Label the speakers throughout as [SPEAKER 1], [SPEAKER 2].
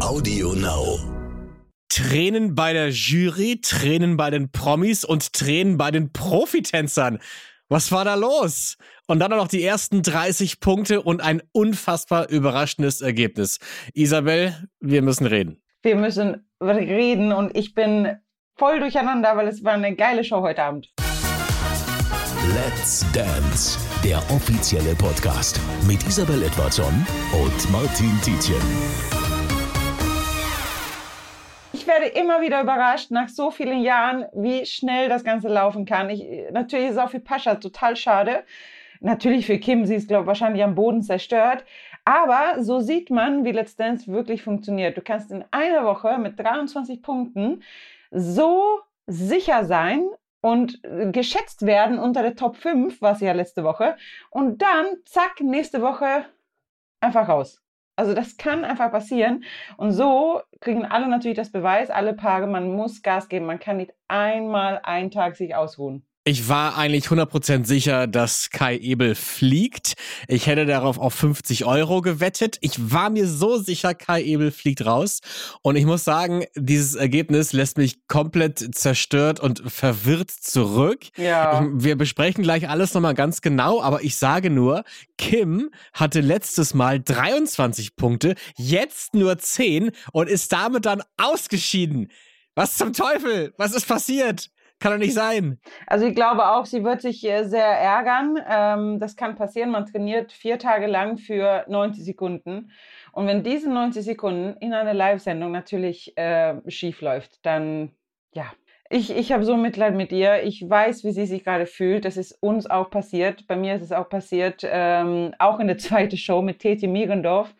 [SPEAKER 1] Audio Now.
[SPEAKER 2] Tränen bei der Jury, Tränen bei den Promis und Tränen bei den Profitänzern. Was war da los? Und dann noch die ersten 30 Punkte und ein unfassbar überraschendes Ergebnis. Isabel, wir müssen reden.
[SPEAKER 3] Wir müssen reden und ich bin voll durcheinander, weil es war eine geile Show heute Abend.
[SPEAKER 1] Let's Dance, der offizielle Podcast mit Isabel Edwardson und Martin Tietjen.
[SPEAKER 3] Ich werde immer wieder überrascht nach so vielen Jahren, wie schnell das Ganze laufen kann. Ich, natürlich ist es auch für Pascha total schade. Natürlich für Kim, sie ist, glaube ich, wahrscheinlich am Boden zerstört. Aber so sieht man, wie Let's Dance wirklich funktioniert. Du kannst in einer Woche mit 23 Punkten so sicher sein und geschätzt werden unter der Top 5, was ja letzte Woche. Und dann, zack, nächste Woche einfach raus. Also das kann einfach passieren. Und so kriegen alle natürlich das Beweis, alle Paare, man muss Gas geben. Man kann nicht einmal einen Tag sich ausruhen.
[SPEAKER 2] Ich war eigentlich 100% sicher, dass Kai Ebel fliegt. Ich hätte darauf auf 50 Euro gewettet. Ich war mir so sicher, Kai Ebel fliegt raus. Und ich muss sagen, dieses Ergebnis lässt mich komplett zerstört und verwirrt zurück.
[SPEAKER 3] Ja.
[SPEAKER 2] Ich, wir besprechen gleich alles nochmal ganz genau, aber ich sage nur, Kim hatte letztes Mal 23 Punkte, jetzt nur 10 und ist damit dann ausgeschieden. Was zum Teufel? Was ist passiert? Kann doch nicht sein.
[SPEAKER 3] Also ich glaube auch, sie wird sich äh, sehr ärgern. Ähm, das kann passieren. Man trainiert vier Tage lang für 90 Sekunden. Und wenn diese 90 Sekunden in einer Live-Sendung natürlich äh, schief läuft, dann ja. Ich, ich habe so Mitleid mit ihr. Ich weiß, wie sie sich gerade fühlt. Das ist uns auch passiert. Bei mir ist es auch passiert, ähm, auch in der zweiten Show mit Teti Mierendorf.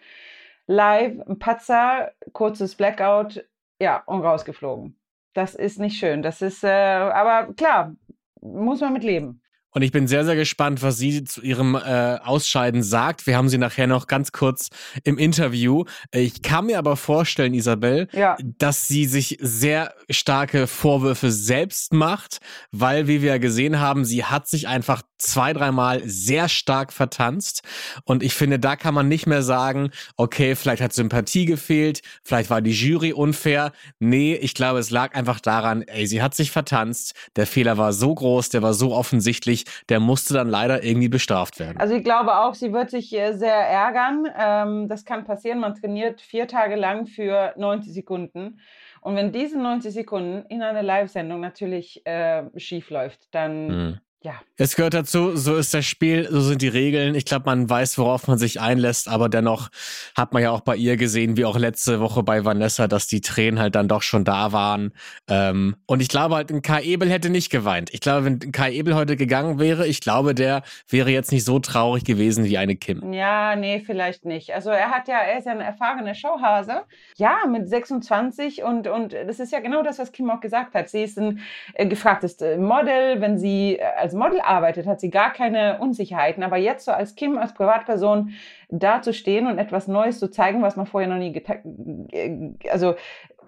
[SPEAKER 3] Live, ein Patzer, kurzes Blackout, ja, und rausgeflogen. Das ist nicht schön. Das ist, äh, aber klar, muss man mit leben.
[SPEAKER 2] Und ich bin sehr, sehr gespannt, was sie zu ihrem äh, Ausscheiden sagt. Wir haben sie nachher noch ganz kurz im Interview. Ich kann mir aber vorstellen, Isabel,
[SPEAKER 3] ja.
[SPEAKER 2] dass sie sich sehr starke Vorwürfe selbst macht, weil, wie wir gesehen haben, sie hat sich einfach zwei, dreimal sehr stark vertanzt. Und ich finde, da kann man nicht mehr sagen, okay, vielleicht hat Sympathie gefehlt, vielleicht war die Jury unfair. Nee, ich glaube, es lag einfach daran, ey, sie hat sich vertanzt. Der Fehler war so groß, der war so offensichtlich der musste dann leider irgendwie bestraft werden.
[SPEAKER 3] Also ich glaube auch, sie wird sich äh, sehr ärgern. Ähm, das kann passieren. Man trainiert vier Tage lang für 90 Sekunden. Und wenn diese 90 Sekunden in einer Live-Sendung natürlich äh, schief läuft, dann mhm ja.
[SPEAKER 2] Es gehört dazu, so ist das Spiel, so sind die Regeln. Ich glaube, man weiß, worauf man sich einlässt, aber dennoch hat man ja auch bei ihr gesehen, wie auch letzte Woche bei Vanessa, dass die Tränen halt dann doch schon da waren. Ähm, und ich glaube halt, ein Kai Ebel hätte nicht geweint. Ich glaube, wenn Kai Ebel heute gegangen wäre, ich glaube, der wäre jetzt nicht so traurig gewesen wie eine Kim.
[SPEAKER 3] Ja, nee, vielleicht nicht. Also er hat ja, er ist ja ein erfahrener Showhase. Ja, mit 26 und, und das ist ja genau das, was Kim auch gesagt hat. Sie ist ein äh, gefragtes Model, wenn sie äh, als Model arbeitet, hat sie gar keine Unsicherheiten. Aber jetzt so als Kim, als Privatperson da zu stehen und etwas Neues zu zeigen, was man vorher noch nie getan, äh, also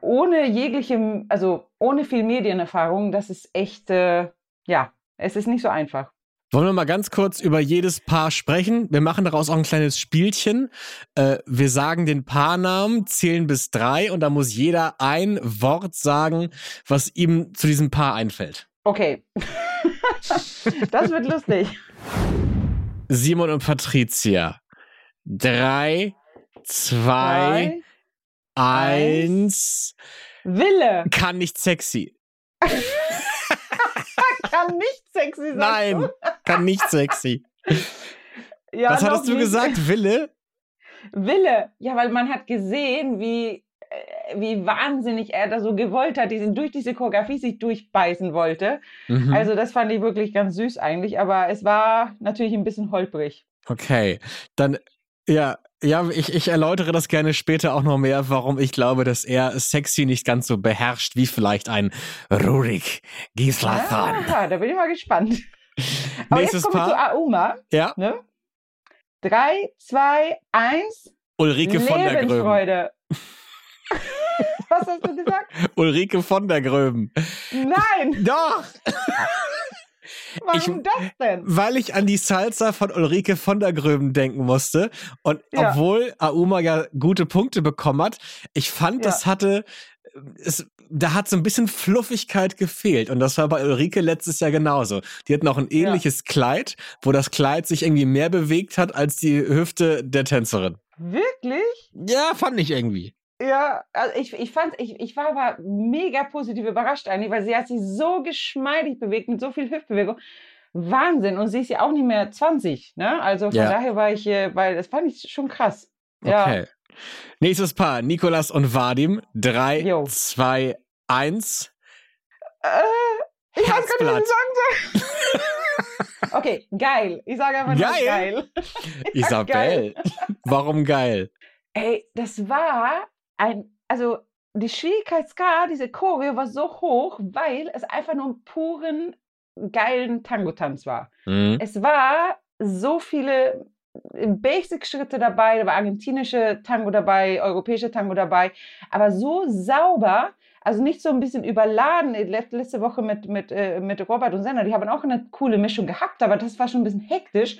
[SPEAKER 3] ohne jegliche, also ohne viel Medienerfahrung, das ist echt, äh, ja, es ist nicht so einfach.
[SPEAKER 2] Wollen wir mal ganz kurz über jedes Paar sprechen? Wir machen daraus auch ein kleines Spielchen. Äh, wir sagen den Paarnamen, zählen bis drei und da muss jeder ein Wort sagen, was ihm zu diesem Paar einfällt.
[SPEAKER 3] Okay. das wird lustig.
[SPEAKER 2] Simon und Patricia. Drei, zwei, Drei, eins.
[SPEAKER 3] Wille.
[SPEAKER 2] Kann nicht sexy.
[SPEAKER 3] kann nicht sexy sein.
[SPEAKER 2] Nein, kann nicht sexy. Ja, Was hattest du nicht. gesagt? Wille?
[SPEAKER 3] Wille. Ja, weil man hat gesehen, wie wie wahnsinnig er da so gewollt hat, diesen, durch diese Choreografie sich durchbeißen wollte. Mhm. Also das fand ich wirklich ganz süß eigentlich, aber es war natürlich ein bisschen holprig.
[SPEAKER 2] Okay, dann ja, ja, ich, ich erläutere das gerne später auch noch mehr, warum ich glaube, dass er sexy nicht ganz so beherrscht wie vielleicht ein Rurik Gislason.
[SPEAKER 3] Ja, da bin ich mal gespannt. Aber Nächstes jetzt kommen wir zu Auma.
[SPEAKER 2] Ja.
[SPEAKER 3] Ne? Drei, zwei, eins.
[SPEAKER 2] Ulrike von der Gröben.
[SPEAKER 3] Was hast du gesagt?
[SPEAKER 2] Ulrike von der Gröben.
[SPEAKER 3] Nein!
[SPEAKER 2] Doch!
[SPEAKER 3] Warum
[SPEAKER 2] Ich-
[SPEAKER 3] das denn?
[SPEAKER 2] Weil ich an die Salsa von Ulrike von der Gröben denken musste. Und
[SPEAKER 3] Ja.
[SPEAKER 2] obwohl Auma ja gute Punkte bekommen hat, ich fand,
[SPEAKER 3] Ja.
[SPEAKER 2] das hatte, es, da hat so ein bisschen Fluffigkeit gefehlt. Und das war bei Ulrike letztes Jahr genauso. Die hat noch ein ähnliches Kleid, wo das Kleid sich irgendwie mehr bewegt hat als die Hüfte der Tänzerin.
[SPEAKER 3] Wirklich?
[SPEAKER 2] Ja, fand ich irgendwie.
[SPEAKER 3] Ja, also ich, ich fand, ich, ich war aber mega positiv überrascht eigentlich, weil sie hat sich so geschmeidig bewegt, mit so viel Hüftbewegung. Wahnsinn. Und sie ist ja auch nicht mehr 20, ne? Also von
[SPEAKER 2] Ja.
[SPEAKER 3] daher war ich, äh, weil das fand ich schon krass. Ja.
[SPEAKER 2] Okay. Nächstes Paar, Nikolas und Vadim. Drei,
[SPEAKER 3] Jo.
[SPEAKER 2] zwei, eins.
[SPEAKER 3] Äh, ich weiß gar nicht, was ich sagen soll. okay, geil. Ich sage einfach
[SPEAKER 2] Geil?
[SPEAKER 3] geil.
[SPEAKER 2] Isabel. Warum geil?
[SPEAKER 3] Ey, das war ein, also die Schwierigkeitsgrad, diese Choreo war so hoch, weil es einfach nur einen puren, geilen Tango-Tanz war.
[SPEAKER 2] Mhm.
[SPEAKER 3] Es war so viele Basic-Schritte dabei, da war argentinische Tango dabei, europäische Tango dabei, aber so sauber, also nicht so ein bisschen überladen. Let- Letzte Woche mit, mit, äh, mit Robert und Senna, die haben auch eine coole Mischung gehabt, aber das war schon ein bisschen hektisch.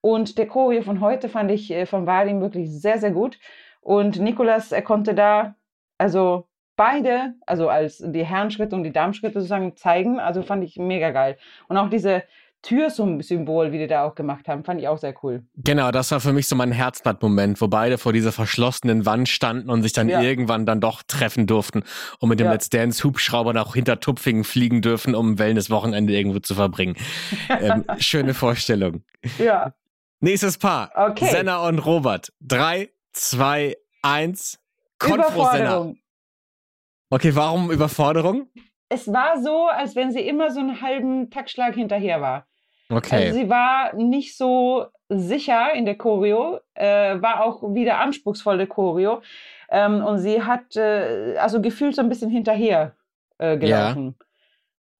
[SPEAKER 3] Und der Choreo von heute fand ich äh, von Vadim wirklich sehr, sehr gut. Und Nikolas, er konnte da, also beide, also als die Herrenschritte und die Damenschritte sozusagen zeigen, also fand ich mega geil. Und auch diese Türsymbol, wie die da auch gemacht haben, fand ich auch sehr cool.
[SPEAKER 2] Genau, das war für mich so mein Herzblatt-Moment, wo beide vor dieser verschlossenen Wand standen und sich dann
[SPEAKER 3] Ja.
[SPEAKER 2] irgendwann dann doch treffen durften und mit dem
[SPEAKER 3] Ja.
[SPEAKER 2] Let's Dance Hubschrauber nach hinter Tupfingen fliegen dürfen, um ein Wellness-Wochenende irgendwo zu verbringen. ähm, schöne Vorstellung.
[SPEAKER 3] Ja,
[SPEAKER 2] Nächstes Paar.
[SPEAKER 3] Okay.
[SPEAKER 2] Senna und Robert. Drei, zwei, eins. Konfro Senna.
[SPEAKER 3] Überforderung.
[SPEAKER 2] Okay, warum Überforderung?
[SPEAKER 3] Es war so, als wenn sie immer so einen halben Taktschlag hinterher war.
[SPEAKER 2] Okay.
[SPEAKER 3] Also sie war nicht so sicher in der Choreo, äh, war auch wieder anspruchsvolle Choreo. Ähm, und sie hat äh, also gefühlt so ein bisschen hinterher äh, gelaufen.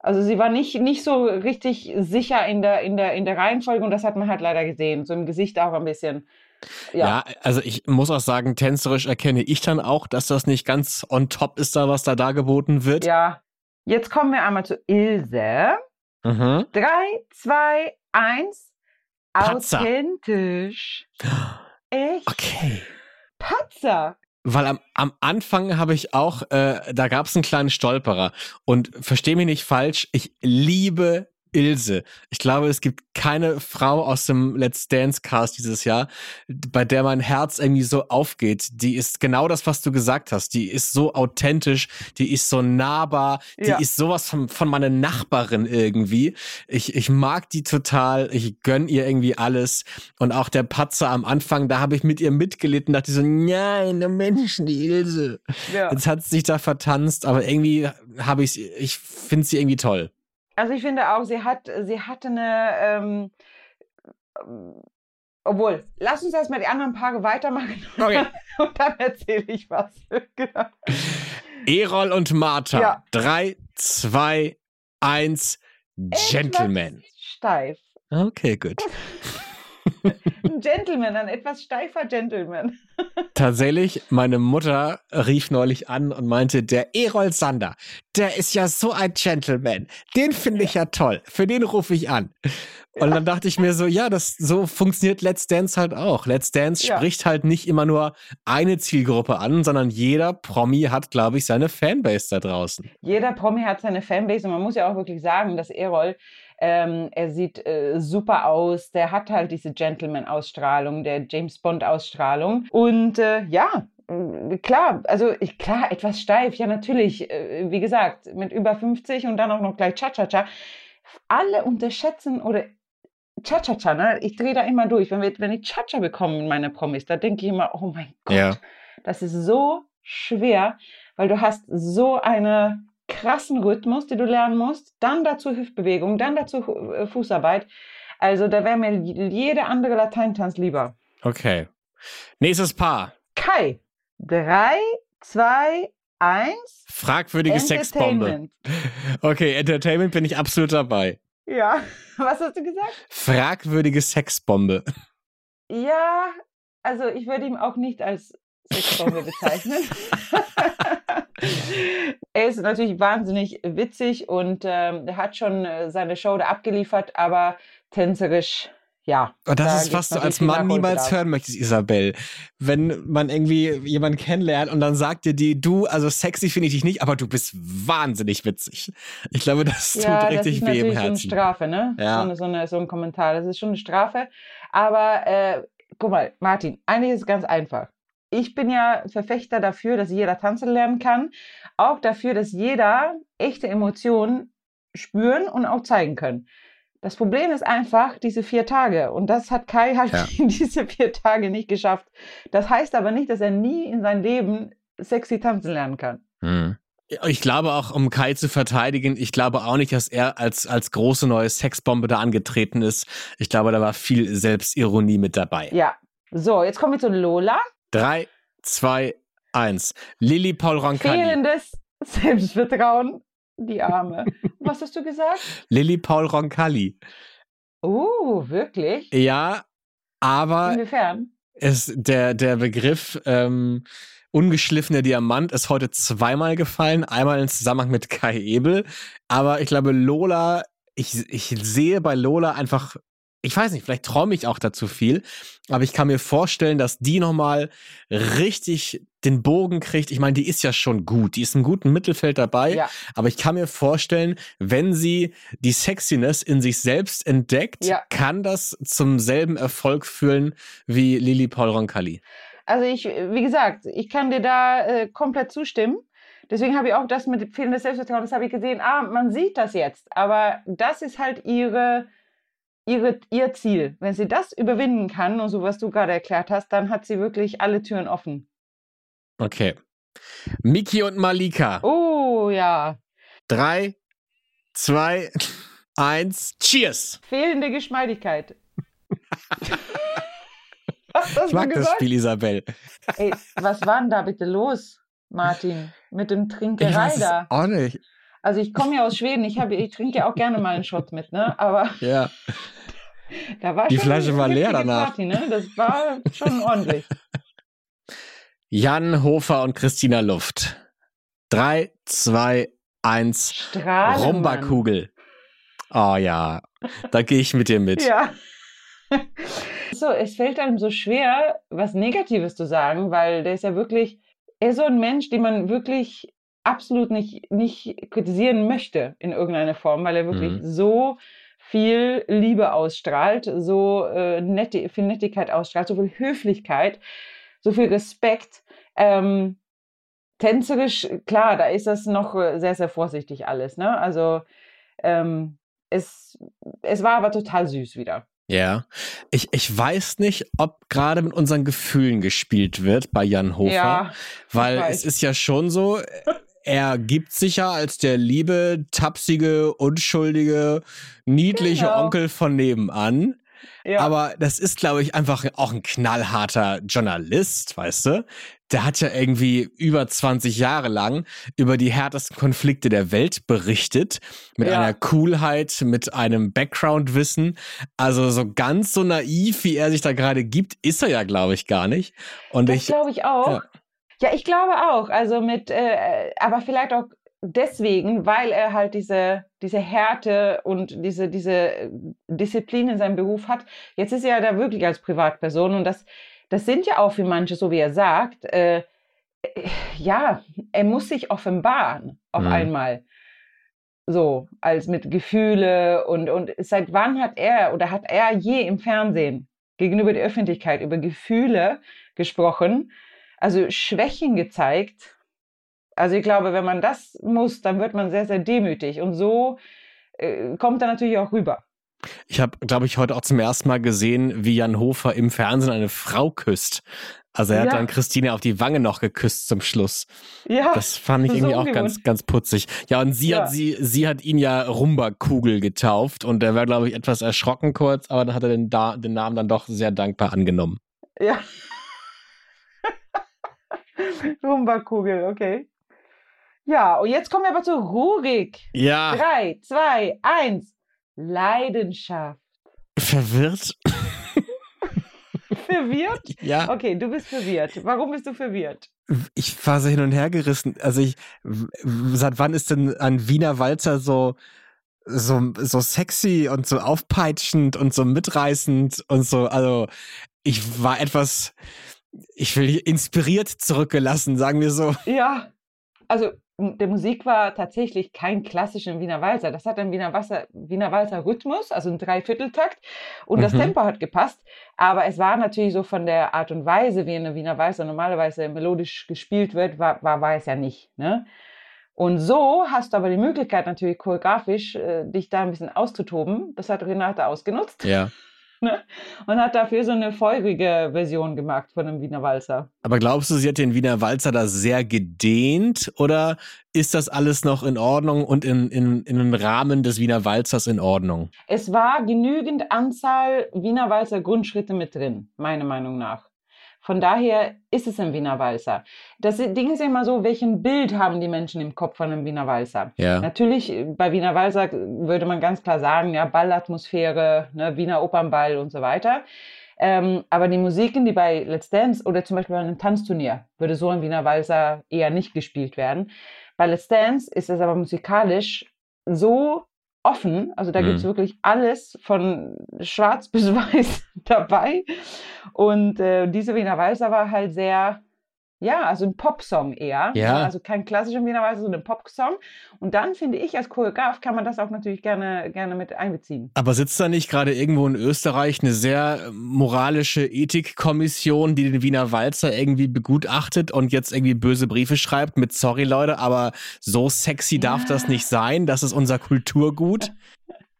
[SPEAKER 3] Also sie war nicht, nicht so richtig sicher in der, in, der, in der Reihenfolge und das hat man halt leider gesehen. So im Gesicht auch ein bisschen.
[SPEAKER 2] Ja.
[SPEAKER 3] Ja,
[SPEAKER 2] also ich muss auch sagen, tänzerisch erkenne ich dann auch, dass das nicht ganz on top ist, da was da dargeboten wird.
[SPEAKER 3] ja. Jetzt kommen wir einmal zu Ilse.
[SPEAKER 2] Mhm.
[SPEAKER 3] Drei, zwei, eins.
[SPEAKER 2] Patzer.
[SPEAKER 3] Authentisch. Echt?
[SPEAKER 2] Okay.
[SPEAKER 3] Patzer.
[SPEAKER 2] Weil am, am Anfang habe ich auch, äh, da gab es einen kleinen Stolperer. Und versteh mich nicht falsch, ich liebe Ilse. Ich glaube, es gibt keine Frau aus dem Let's Dance Cast dieses Jahr, bei der mein Herz irgendwie so aufgeht. Die ist genau das, was du gesagt hast. Die ist so authentisch, die ist so nahbar, die
[SPEAKER 3] Ja.
[SPEAKER 2] ist sowas von, von meiner Nachbarin irgendwie. Ich, ich mag die total, ich gönn ihr irgendwie alles. Und auch der Patzer am Anfang, da habe ich mit ihr mitgelitten, dachte so, nein, der Menschen, die Ilse.
[SPEAKER 3] Ja.
[SPEAKER 2] Jetzt hat sie sich da vertanzt, aber irgendwie habe ich ich finde sie irgendwie toll.
[SPEAKER 3] Also ich finde auch, sie hat, sie hatte eine, ähm, obwohl, lass uns erstmal die anderen Paare weitermachen
[SPEAKER 2] Okay.
[SPEAKER 3] und dann erzähle ich was. genau.
[SPEAKER 2] Erol und Martha.
[SPEAKER 3] Ja.
[SPEAKER 2] Drei, zwei, eins, Gentleman.
[SPEAKER 3] Etwas steif.
[SPEAKER 2] Okay, gut.
[SPEAKER 3] Ein Gentleman, ein etwas steifer Gentleman.
[SPEAKER 2] Tatsächlich, meine Mutter rief neulich an und meinte, der Erol Sander, der ist ja so ein Gentleman. Den finde ich ja toll. Für den rufe ich an. Und dann dachte ich mir so, ja, das so funktioniert Let's Dance halt auch. Let's Dance
[SPEAKER 3] Ja.
[SPEAKER 2] spricht halt nicht immer nur eine Zielgruppe an, sondern jeder Promi hat, glaube ich, seine Fanbase da draußen.
[SPEAKER 3] Jeder Promi hat seine Fanbase und man muss ja auch wirklich sagen, dass Erol, ähm, er sieht äh, super aus, der hat halt diese Gentleman-Ausstrahlung, der James Bond-Ausstrahlung und äh, ja, äh, Klar, also ich, klar, etwas steif, ja natürlich, äh, wie gesagt, mit über 50 und dann auch noch gleich Cha-Cha-Cha. Alle unterschätzen oder Cha-Cha-Cha, ne? Ich drehe da immer durch. Wenn, wir, wenn ich Cha-Cha bekomme in meine Promis, da denke ich immer, oh mein Gott,
[SPEAKER 2] Ja.
[SPEAKER 3] das ist so schwer, weil du hast so einen krassen Rhythmus, den du lernen musst, dann dazu Hüftbewegung, dann dazu äh, Fußarbeit. Also da wäre mir jeder andere Lateintanz lieber.
[SPEAKER 2] Okay. Nächstes Paar.
[SPEAKER 3] Kai, drei, zwei, eins.
[SPEAKER 2] Fragwürdige Sexbombe. Okay, Entertainment bin ich absolut dabei.
[SPEAKER 3] Ja, was hast du gesagt?
[SPEAKER 2] Fragwürdige Sexbombe.
[SPEAKER 3] Ja, also ich würde ihn auch nicht als Sexbombe bezeichnen. er ist natürlich wahnsinnig witzig und ähm, hat schon äh, seine Show da abgeliefert, aber tänzerisch ja.
[SPEAKER 2] Und das da ist, was du als Mann niemals hören möchtest, Isabel. Wenn man irgendwie jemanden kennenlernt und dann sagt dir die, du, also sexy finde ich dich nicht, aber du bist wahnsinnig witzig. Ich glaube, das tut ja, richtig
[SPEAKER 3] das ist
[SPEAKER 2] weh im Herzen.
[SPEAKER 3] So eine Strafe, ne? Ja. So, eine, so, eine, so ein Kommentar. Das ist schon eine Strafe. Aber äh, guck mal, Martin, eigentlich ist es ganz einfach. Ich bin ja Verfechter dafür, dass jeder tanzen lernen kann. Auch dafür, dass jeder echte Emotionen spüren und auch zeigen können. Das Problem ist einfach diese vier Tage. Und das hat Kai halt ja. in diese vier Tage nicht geschafft. Das heißt aber nicht, dass er nie in seinem Leben sexy tanzen lernen kann.
[SPEAKER 2] Hm. Ich glaube auch, um Kai zu verteidigen, ich glaube auch nicht, dass er als, als große neue Sexbombe da angetreten ist. Ich glaube, da war viel Selbstironie mit dabei.
[SPEAKER 3] Ja. So, jetzt kommen wir zu Lola.
[SPEAKER 2] Drei, zwei, eins. Lilly Paul Roncalli.
[SPEAKER 3] Fehlendes Selbstvertrauen die Arme. Was hast du gesagt?
[SPEAKER 2] Lilly Paul Roncalli.
[SPEAKER 3] Oh, wirklich?
[SPEAKER 2] Ja, aber.
[SPEAKER 3] Inwiefern?
[SPEAKER 2] Es, der, der Begriff ähm, ungeschliffener Diamant ist heute zweimal gefallen. Einmal im Zusammenhang mit Kai Ebel. Aber ich glaube, Lola, ich, ich sehe bei Lola einfach ich weiß nicht, vielleicht träume ich auch dazu viel, aber ich kann mir vorstellen, dass die nochmal richtig den Bogen kriegt. Ich meine, die ist ja schon gut, die ist im guten Mittelfeld dabei, ja. aber ich kann mir vorstellen, wenn sie die Sexiness in sich selbst entdeckt, ja. kann das zum selben Erfolg führen wie Lili Paul Roncalli.
[SPEAKER 3] Also ich, wie gesagt, ich kann dir da äh, komplett zustimmen. Deswegen habe ich auch das mit fehlendes Selbstvertrauen, das habe ich gesehen, ah, man sieht das jetzt, aber das ist halt ihre ihre, ihr Ziel. Wenn sie das überwinden kann und so, was du gerade erklärt hast, dann hat sie wirklich alle Türen offen.
[SPEAKER 2] Okay. Miki und Malika.
[SPEAKER 3] Oh, ja.
[SPEAKER 2] Drei, zwei, eins, cheers.
[SPEAKER 3] Fehlende Geschmeidigkeit.
[SPEAKER 2] ich mag das Spiel, Isabel.
[SPEAKER 3] Ey, was war denn da bitte los, Martin, mit dem Trinkerei
[SPEAKER 2] ich
[SPEAKER 3] da?
[SPEAKER 2] auch nicht.
[SPEAKER 3] Also ich komme ja aus Schweden, ich, hab, ich trinke ja auch gerne mal einen Shot mit, ne? Aber
[SPEAKER 2] ja.
[SPEAKER 3] da war
[SPEAKER 2] die Flasche war leer danach.
[SPEAKER 3] Party, ne? Das war schon ordentlich.
[SPEAKER 2] Jan Hofer und Christina Luft. Drei, zwei, eins.
[SPEAKER 3] Strahlemann.
[SPEAKER 2] Rumba-Kugel. Oh ja, da gehe ich mit dir mit.
[SPEAKER 3] Ja. So, es fällt einem so schwer, was Negatives zu sagen, weil der ist ja wirklich, er ist so ein Mensch, den man wirklich absolut nicht, nicht kritisieren möchte in irgendeiner Form, weil er wirklich mhm. so viel Liebe ausstrahlt, so äh, nette, viel Nettigkeit ausstrahlt, so viel Höflichkeit, so viel Respekt. Ähm, tänzerisch, klar, da ist das noch äh, sehr, sehr vorsichtig alles. Ne? Also ähm, es, es war aber total süß wieder.
[SPEAKER 2] Ja, ich, ich weiß nicht, ob gerade mit unseren Gefühlen gespielt wird bei Jan Hofer, ja, weil es ist ja schon so, er gibt sich ja als der liebe, tapsige, unschuldige, niedliche genau. Onkel von nebenan. Ja. Aber das ist, glaube ich, einfach auch ein knallharter Journalist, weißt du? Der hat ja irgendwie über 20 Jahre lang über die härtesten Konflikte der Welt berichtet. Mit ja. einer Coolheit, mit einem Background-Wissen. Also so ganz so naiv, wie er sich da gerade gibt, ist er ja, glaube ich, gar nicht. Und
[SPEAKER 3] das glaube ich auch. Ja. Ja, ich glaube auch. Also mit, äh, aber vielleicht auch deswegen, weil er halt diese, diese Härte und diese, diese äh, Disziplin in seinem Beruf hat. Jetzt ist er ja da wirklich als Privatperson und das, das sind ja auch für manche, so wie er sagt, äh, ja, er muss sich offenbaren auf mhm. einmal. So, als mit Gefühle und, und seit wann hat er oder hat er je im Fernsehen gegenüber der Öffentlichkeit über Gefühle gesprochen? Also Schwächen gezeigt. Also ich glaube, wenn man das muss, dann wird man sehr, sehr demütig. Und so äh, kommt er natürlich auch rüber.
[SPEAKER 2] Ich habe, glaube ich, heute auch zum ersten Mal gesehen, wie Jan Hofer im Fernsehen eine Frau küsst. Also er ja. hat dann Christine auf die Wange noch geküsst zum Schluss. Ja. Das fand ich irgendwie so auch ganz, ganz putzig. Ja, und sie ja. hat sie, sie hat ihn ja Rumba-Kugel getauft und er war, glaube ich, etwas erschrocken kurz, aber dann hat er den, da den Namen dann doch sehr dankbar angenommen.
[SPEAKER 3] Ja. Rumba-Kugel, okay. Ja, und jetzt kommen wir aber zu Rurik.
[SPEAKER 2] Ja.
[SPEAKER 3] Drei, zwei, eins. Leidenschaft.
[SPEAKER 2] Verwirrt.
[SPEAKER 3] verwirrt?
[SPEAKER 2] Ja.
[SPEAKER 3] Okay, du bist verwirrt. Warum bist du verwirrt?
[SPEAKER 2] Ich war so hin und her gerissen. Also ich, seit wann ist denn ein Wiener Walzer so, so, so sexy und so aufpeitschend und so mitreißend und so, also ich war etwas, ich will inspiriert zurückgelassen, sagen wir so.
[SPEAKER 3] Ja, also der Musik war tatsächlich kein klassischer Wiener Walzer. Das hat ein Wiener, Wasser, Wiener Walzer Rhythmus, also ein Dreivierteltakt. Und mhm. das Tempo hat gepasst. Aber es war natürlich so von der Art und Weise, wie eine Wiener Walzer normalerweise melodisch gespielt wird, war, war, war es ja nicht. Ne? Und so hast du aber die Möglichkeit natürlich choreografisch, äh, dich da ein bisschen auszutoben. Das hat Renate ausgenutzt.
[SPEAKER 2] Ja.
[SPEAKER 3] Ne? Und hat dafür so eine feurige Version gemacht von einem Wiener Walzer.
[SPEAKER 2] Aber glaubst du, sie hat den Wiener Walzer da sehr gedehnt oder ist das alles noch in Ordnung und in, in, in den Rahmen des Wiener Walzers in Ordnung?
[SPEAKER 3] Es war genügend Anzahl Wiener Walzer Grundschritte mit drin, meiner Meinung nach. Von daher ist es ein Wiener Walzer. Das Ding ist immer so, welchen Bild haben die Menschen im Kopf von einem Wiener Walzer?
[SPEAKER 2] Ja.
[SPEAKER 3] Natürlich, äh, bei Wiener Walzer würde man ganz klar sagen, ja, Ballatmosphäre, ne, Wiener Opernball und so weiter. Ähm, aber die Musiken, die bei Let's Dance oder zum Beispiel bei einem Tanzturnier, würde so ein Wiener Walzer eher nicht gespielt werden. Bei Let's Dance ist es aber musikalisch so offen. Also da mhm. gibt es wirklich alles von schwarz bis weiß dabei. Und äh, diese Wiener Walzer war halt sehr ja, also ein Popsong eher.
[SPEAKER 2] Ja.
[SPEAKER 3] Also kein klassischer Wiener Walzer, sondern ein Popsong. Und dann finde ich, als Choreograf kann man das auch natürlich gerne, gerne mit einbeziehen.
[SPEAKER 2] Aber sitzt da nicht gerade irgendwo in Österreich eine sehr moralische Ethikkommission, die den Wiener Walzer irgendwie begutachtet und jetzt irgendwie böse Briefe schreibt mit Sorry Leute, aber so sexy ja. darf das nicht sein, das ist unser Kulturgut?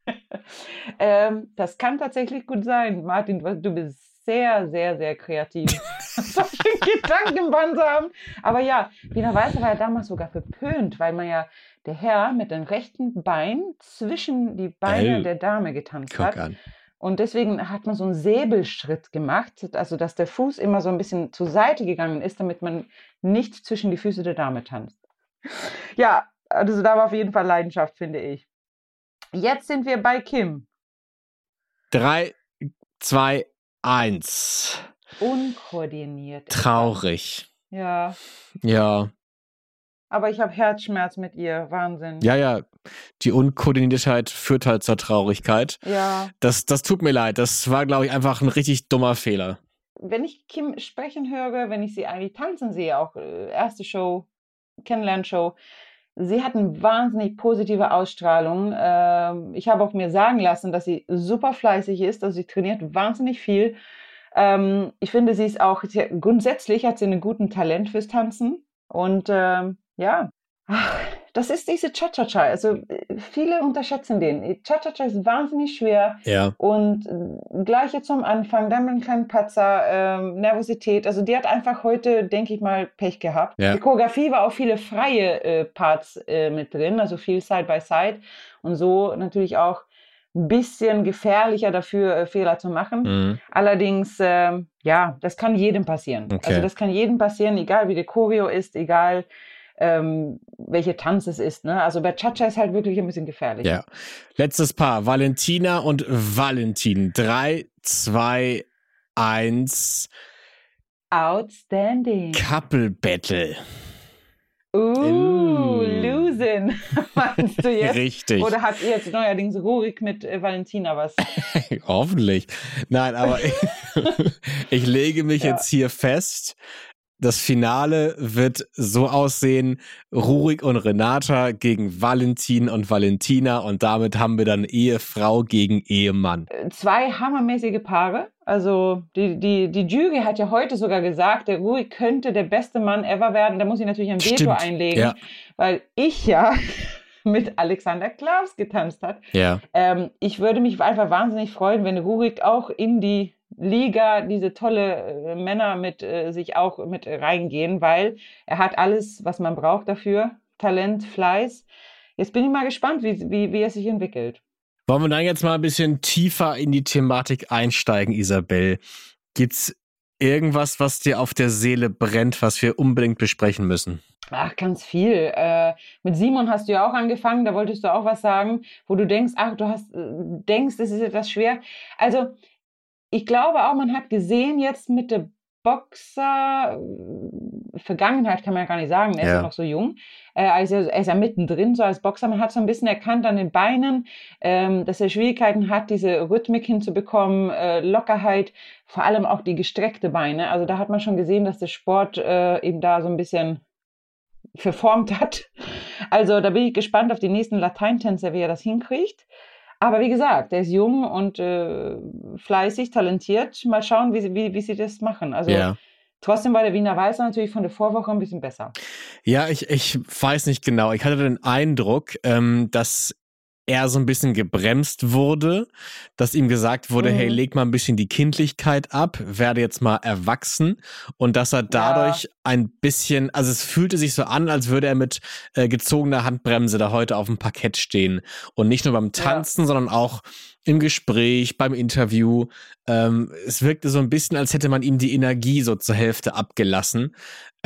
[SPEAKER 3] ähm, das kann tatsächlich gut sein. Martin, du bist sehr, sehr, sehr kreativ. solche Gedankenbahn zu haben. Aber ja, Wiener Walzer war ja damals sogar verpönt, weil man ja der Herr mit dem rechten Bein zwischen die Beine äh, der Dame getanzt hat. An. Und deswegen hat man so einen Säbelschritt gemacht, also dass der Fuß immer so ein bisschen zur Seite gegangen ist, damit man nicht zwischen die Füße der Dame tanzt. Ja, also da war auf jeden Fall Leidenschaft, finde ich. Jetzt sind wir bei Kim.
[SPEAKER 2] Drei, zwei, Eins.
[SPEAKER 3] Unkoordiniert.
[SPEAKER 2] Traurig.
[SPEAKER 3] Ja.
[SPEAKER 2] Ja.
[SPEAKER 3] Aber ich habe Herzschmerz mit ihr. Wahnsinn.
[SPEAKER 2] Ja, ja. Die Unkoordiniertheit führt halt zur Traurigkeit.
[SPEAKER 3] Ja.
[SPEAKER 2] Das, das tut mir leid. Das war, glaube ich, einfach ein richtig dummer Fehler.
[SPEAKER 3] Wenn ich Kim sprechen höre, wenn ich sie eigentlich tanzen sehe, auch äh, erste Show, Kennenlernshow, Sie hat eine wahnsinnig positive Ausstrahlung. Ähm, ich habe auch mir sagen lassen, dass sie super fleißig ist. Also sie trainiert wahnsinnig viel. Ähm, ich finde, sie ist auch, grundsätzlich hat sie einen guten Talent fürs Tanzen. Und ähm, ja, das ist diese Cha-Cha-Cha. Also viele unterschätzen den. Cha-Cha-Cha ist wahnsinnig schwer.
[SPEAKER 2] Ja.
[SPEAKER 3] Und äh, gleich jetzt am Anfang, dann mit einem kleinen Patzer, ähm, Nervosität. Also die hat einfach heute, denke ich mal, Pech gehabt.
[SPEAKER 2] Ja.
[SPEAKER 3] Die Choreografie war auch viele freie äh, Parts äh, mit drin, also viel Side by Side. Und so natürlich auch ein bisschen gefährlicher dafür, äh, Fehler zu machen. Mhm. Allerdings, äh, ja, das kann jedem passieren.
[SPEAKER 2] Okay.
[SPEAKER 3] Also das kann jedem passieren, egal wie der Choreo ist, egal ähm, welche Tanz es ist. Ne? Also bei Cha-Cha ist halt wirklich ein bisschen gefährlich.
[SPEAKER 2] Ja. Letztes Paar, Valentina und Valentin. Drei, zwei, eins.
[SPEAKER 3] Outstanding.
[SPEAKER 2] Couple Battle.
[SPEAKER 3] Uh, uh. Losen, meinst du jetzt?
[SPEAKER 2] Richtig.
[SPEAKER 3] Oder habt ihr jetzt neuerdings ruhig mit äh, Valentina was?
[SPEAKER 2] Hoffentlich. Nein, aber ich, ich lege mich ja. jetzt hier fest das Finale wird so aussehen, Rurik und Renata gegen Valentin und Valentina und damit haben wir dann Ehefrau gegen Ehemann.
[SPEAKER 3] Zwei hammermäßige Paare. Also die, die, die Jury hat ja heute sogar gesagt, der Rurik könnte der beste Mann ever werden. Da muss ich natürlich ein Veto einlegen,
[SPEAKER 2] ja.
[SPEAKER 3] weil ich ja mit Alexander Klaus getanzt hat.
[SPEAKER 2] Ja.
[SPEAKER 3] Ähm, ich würde mich einfach wahnsinnig freuen, wenn Rurik auch in die Liga diese tolle äh, Männer mit äh, sich auch mit reingehen, weil er hat alles, was man braucht dafür. Talent, Fleiß. Jetzt bin ich mal gespannt, wie, wie, wie er sich entwickelt.
[SPEAKER 2] Wollen wir dann jetzt mal ein bisschen tiefer in die Thematik einsteigen, Isabel? Gibt's irgendwas, was dir auf der Seele brennt, was wir unbedingt besprechen müssen?
[SPEAKER 3] Ach, ganz viel. Äh, mit Simon hast du ja auch angefangen, da wolltest du auch was sagen, wo du denkst, ach, du hast, äh, denkst, es ist etwas schwer. Also, ich glaube auch, man hat gesehen jetzt mit der Boxer, äh, Vergangenheit kann man ja gar nicht sagen, er ist ja, noch so jung. Äh, also er ist ja mittendrin, so als Boxer. Man hat so ein bisschen erkannt an den Beinen, ähm, dass er Schwierigkeiten hat, diese Rhythmik hinzubekommen, äh, Lockerheit, vor allem auch die gestreckte Beine. Also da hat man schon gesehen, dass der Sport äh, eben da so ein bisschen verformt hat. Also da bin ich gespannt auf die nächsten Lateintänzer, wie er das hinkriegt. Aber wie gesagt, er ist jung und äh, fleißig, talentiert. Mal schauen, wie, wie, wie sie das machen. Also ja. Trotzdem war der Wiener Weißer natürlich von der Vorwoche ein bisschen besser.
[SPEAKER 2] Ja, ich, ich weiß nicht genau. Ich hatte den Eindruck, ähm, dass er so ein bisschen gebremst wurde, dass ihm gesagt wurde, mhm. hey, leg mal ein bisschen die Kindlichkeit ab, werde jetzt mal erwachsen und dass er dadurch ja. ein bisschen, also es fühlte sich so an, als würde er mit äh, gezogener Handbremse da heute auf dem Parkett stehen und nicht nur beim Tanzen, ja. sondern auch im Gespräch, beim Interview. Ähm, es wirkte so ein bisschen, als hätte man ihm die Energie so zur Hälfte abgelassen.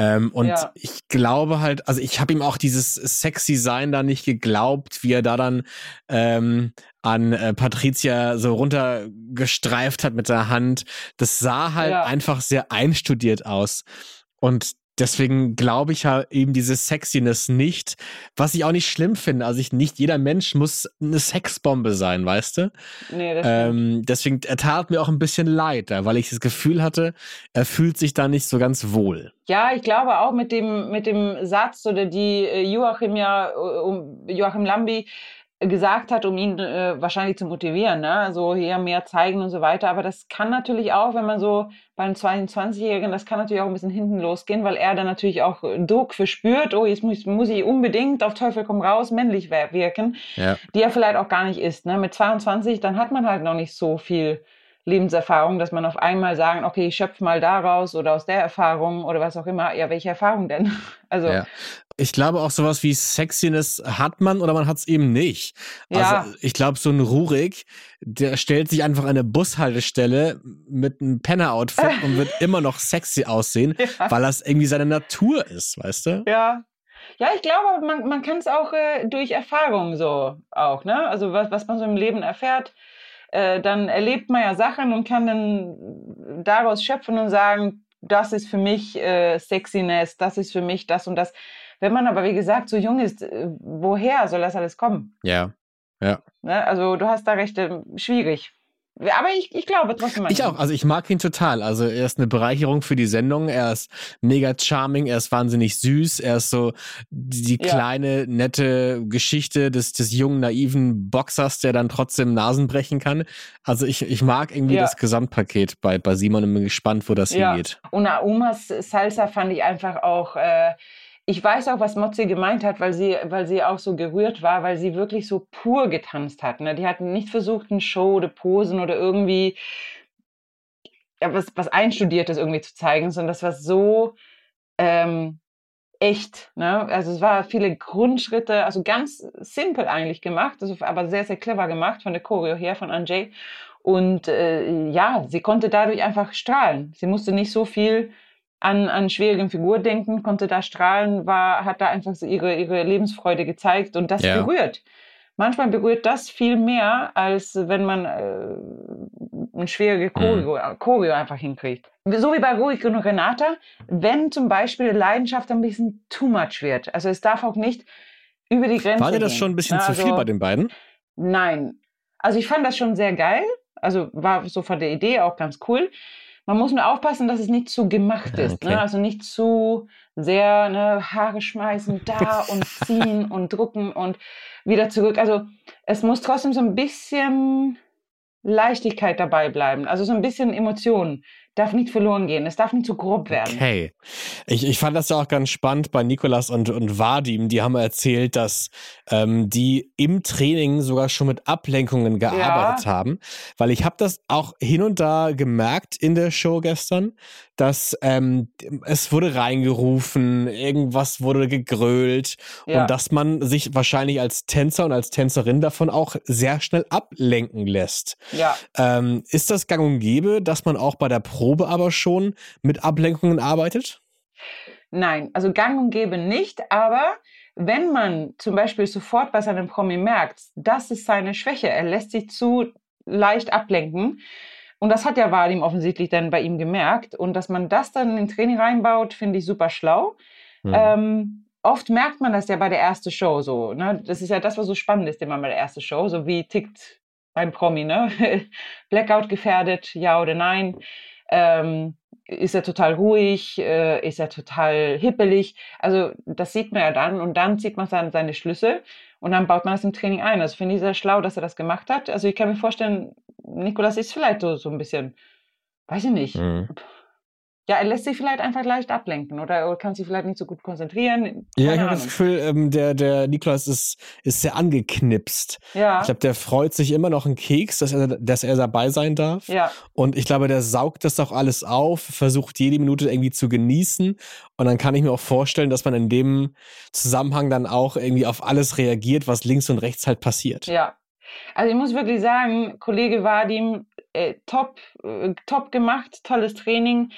[SPEAKER 2] Ähm, und ja. ich glaube halt, also ich habe ihm auch dieses sexy Sein da nicht geglaubt, wie er da dann ähm, an äh, Patricia so runtergestreift hat mit der Hand. Das sah halt ja. einfach sehr einstudiert aus. Und deswegen glaube ich ja eben diese Sexiness nicht, was ich auch nicht schlimm finde. Also ich, nicht jeder Mensch muss eine Sexbombe sein, weißt du? Nee, das ähm, deswegen, er tat mir auch ein bisschen leid, weil ich das Gefühl hatte, er fühlt sich da nicht so ganz wohl.
[SPEAKER 3] Ja, ich glaube auch mit dem, mit dem Satz oder die äh, Joachim ja, äh, Joachim Lambi gesagt hat, um ihn äh, wahrscheinlich zu motivieren, ne? so hier mehr zeigen und so weiter. Aber das kann natürlich auch, wenn man so beim 22-Jährigen, das kann natürlich auch ein bisschen hinten losgehen, weil er dann natürlich auch Druck verspürt, oh, jetzt muss, muss ich unbedingt auf Teufel komm raus männlich wirken, ja. die er vielleicht auch gar nicht ist. Ne? Mit 22, dann hat man halt noch nicht so viel Lebenserfahrung, dass man auf einmal sagen, okay, ich schöpfe mal daraus oder aus der Erfahrung oder was auch immer. Ja, welche Erfahrung denn? Also
[SPEAKER 2] ja. Ich glaube auch sowas wie Sexiness hat man oder man hat es eben nicht. Ja. Also ich glaube, so ein Rurik, der stellt sich einfach an eine Bushaltestelle mit einem Penner-Outfit und wird immer noch sexy aussehen, ja. weil das irgendwie seine Natur ist, weißt du?
[SPEAKER 3] Ja. Ja, ich glaube, man, man kann es auch äh, durch Erfahrung so auch, ne? Also was, was man so im Leben erfährt, äh, dann erlebt man ja Sachen und kann dann daraus schöpfen und sagen, das ist für mich äh, Sexiness, das ist für mich das und das. Wenn man aber, wie gesagt, so jung ist, äh, woher soll das alles kommen?
[SPEAKER 2] Ja, ja.
[SPEAKER 3] Ne? Also du hast da recht, äh, schwierig. Aber ich, ich glaube trotzdem.
[SPEAKER 2] Ich auch. Also ich mag ihn total. Also er ist eine Bereicherung für die Sendung. Er ist mega charming. Er ist wahnsinnig süß. Er ist so die, ja. kleine, nette Geschichte des, des jungen, naiven Boxers, der dann trotzdem Nasen brechen kann. Also ich, ich mag irgendwie ja. das Gesamtpaket bei, bei Simon und bin gespannt, wo das ja. hingeht.
[SPEAKER 3] Und Aumas Salsa fand ich einfach auch... Äh, ich weiß auch, was Motzi gemeint hat, weil sie, weil sie auch so gerührt war, weil sie wirklich so pur getanzt hat. Ne? Die hatten nicht versucht, eine Show oder Posen oder irgendwie ja, was, was Einstudiertes irgendwie zu zeigen, sondern das war so ähm, echt. Ne? Also es war viele Grundschritte, also ganz simpel eigentlich gemacht, also, aber sehr, sehr clever gemacht von der Choreo her, von Anjay. Und äh, ja, sie konnte dadurch einfach strahlen. Sie musste nicht so viel an, an schwierigen Figur denken, konnte da strahlen, war, hat da einfach so ihre, ihre Lebensfreude gezeigt und das ja. berührt. Manchmal berührt das viel mehr, als wenn man äh, eine schwierige Choreo, mhm. Choreo einfach hinkriegt. So wie bei Ruhig und Renata, wenn zum Beispiel Leidenschaft ein bisschen too much wird. Also es darf auch nicht über die Grenze
[SPEAKER 2] War dir das
[SPEAKER 3] gehen.
[SPEAKER 2] schon ein bisschen also, zu viel bei den beiden?
[SPEAKER 3] Nein. Also ich fand das schon sehr geil. Also war so von der Idee auch ganz cool man muss nur aufpassen, dass es nicht zu gemacht ist. Ne? Okay. Ne? Also nicht zu sehr ne, Haare schmeißen, da und ziehen und drucken und wieder zurück. Also es muss trotzdem so ein bisschen Leichtigkeit dabei bleiben, also so ein bisschen Emotionen darf nicht verloren gehen. Es darf nicht zu grob werden.
[SPEAKER 2] Okay. Ich, ich fand das ja auch ganz spannend bei Nikolas und, und Vadim. Die haben erzählt, dass ähm, die im Training sogar schon mit Ablenkungen gearbeitet ja. haben. Weil ich habe das auch hin und da gemerkt in der Show gestern, dass ähm, es wurde reingerufen, irgendwas wurde gegrölt ja. und dass man sich wahrscheinlich als Tänzer und als Tänzerin davon auch sehr schnell ablenken lässt.
[SPEAKER 3] Ja.
[SPEAKER 2] Ähm, ist das gang und gäbe, dass man auch bei der Probe aber schon mit Ablenkungen arbeitet?
[SPEAKER 3] Nein, also gang und gäbe nicht, aber wenn man zum Beispiel sofort bei seinem Promi merkt, das ist seine Schwäche, er lässt sich zu leicht ablenken, und das hat ja Vadim offensichtlich dann bei ihm gemerkt. Und dass man das dann in Training reinbaut, finde ich super schlau. Mhm. Ähm, oft merkt man das ja bei der ersten Show so. Ne? Das ist ja das, was so spannend ist immer bei der ersten Show. So wie tickt beim Promi, ne? Blackout gefährdet, ja oder nein? Ähm, ist er total ruhig? Äh, ist er total hippelig? Also das sieht man ja dann und dann zieht man dann seine Schlüsse und dann baut man das im Training ein. Also finde ich sehr schlau, dass er das gemacht hat. Also ich kann mir vorstellen, Nikolas ist vielleicht so, so ein bisschen, weiß ich nicht, mhm ja, er lässt sich vielleicht einfach leicht ablenken oder kann sich vielleicht nicht so gut konzentrieren. Keine
[SPEAKER 2] ja, ich habe das Gefühl, ähm, der, der Niklas ist, ist sehr angeknipst. Ja. Ich glaube, der freut sich immer noch einen Keks, dass er, dass er dabei sein darf. Ja. Und ich glaube, der saugt das auch alles auf, versucht jede Minute irgendwie zu genießen. Und dann kann ich mir auch vorstellen, dass man in dem Zusammenhang dann auch irgendwie auf alles reagiert, was links und rechts halt passiert.
[SPEAKER 3] Ja. Also ich muss wirklich sagen, Kollege Vadim, äh, top, äh, top gemacht, tolles Training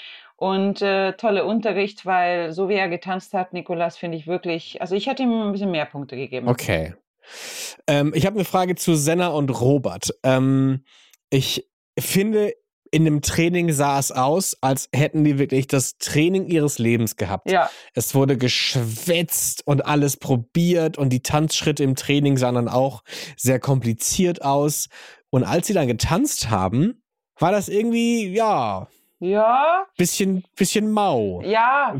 [SPEAKER 3] und äh, tolle Unterricht, weil so wie er getanzt hat, Nikolas, finde ich wirklich, also ich hätte ihm ein bisschen mehr Punkte gegeben.
[SPEAKER 2] Okay. Ähm, ich habe eine Frage zu Senna und Robert. Ähm, ich finde, in dem Training sah es aus, als hätten die wirklich das Training ihres Lebens gehabt. Ja. Es wurde geschwätzt und alles probiert und die Tanzschritte im Training sahen dann auch sehr kompliziert aus. Und als sie dann getanzt haben, war das irgendwie, ja,
[SPEAKER 3] ja.
[SPEAKER 2] Bisschen, bisschen mau.
[SPEAKER 3] Ja.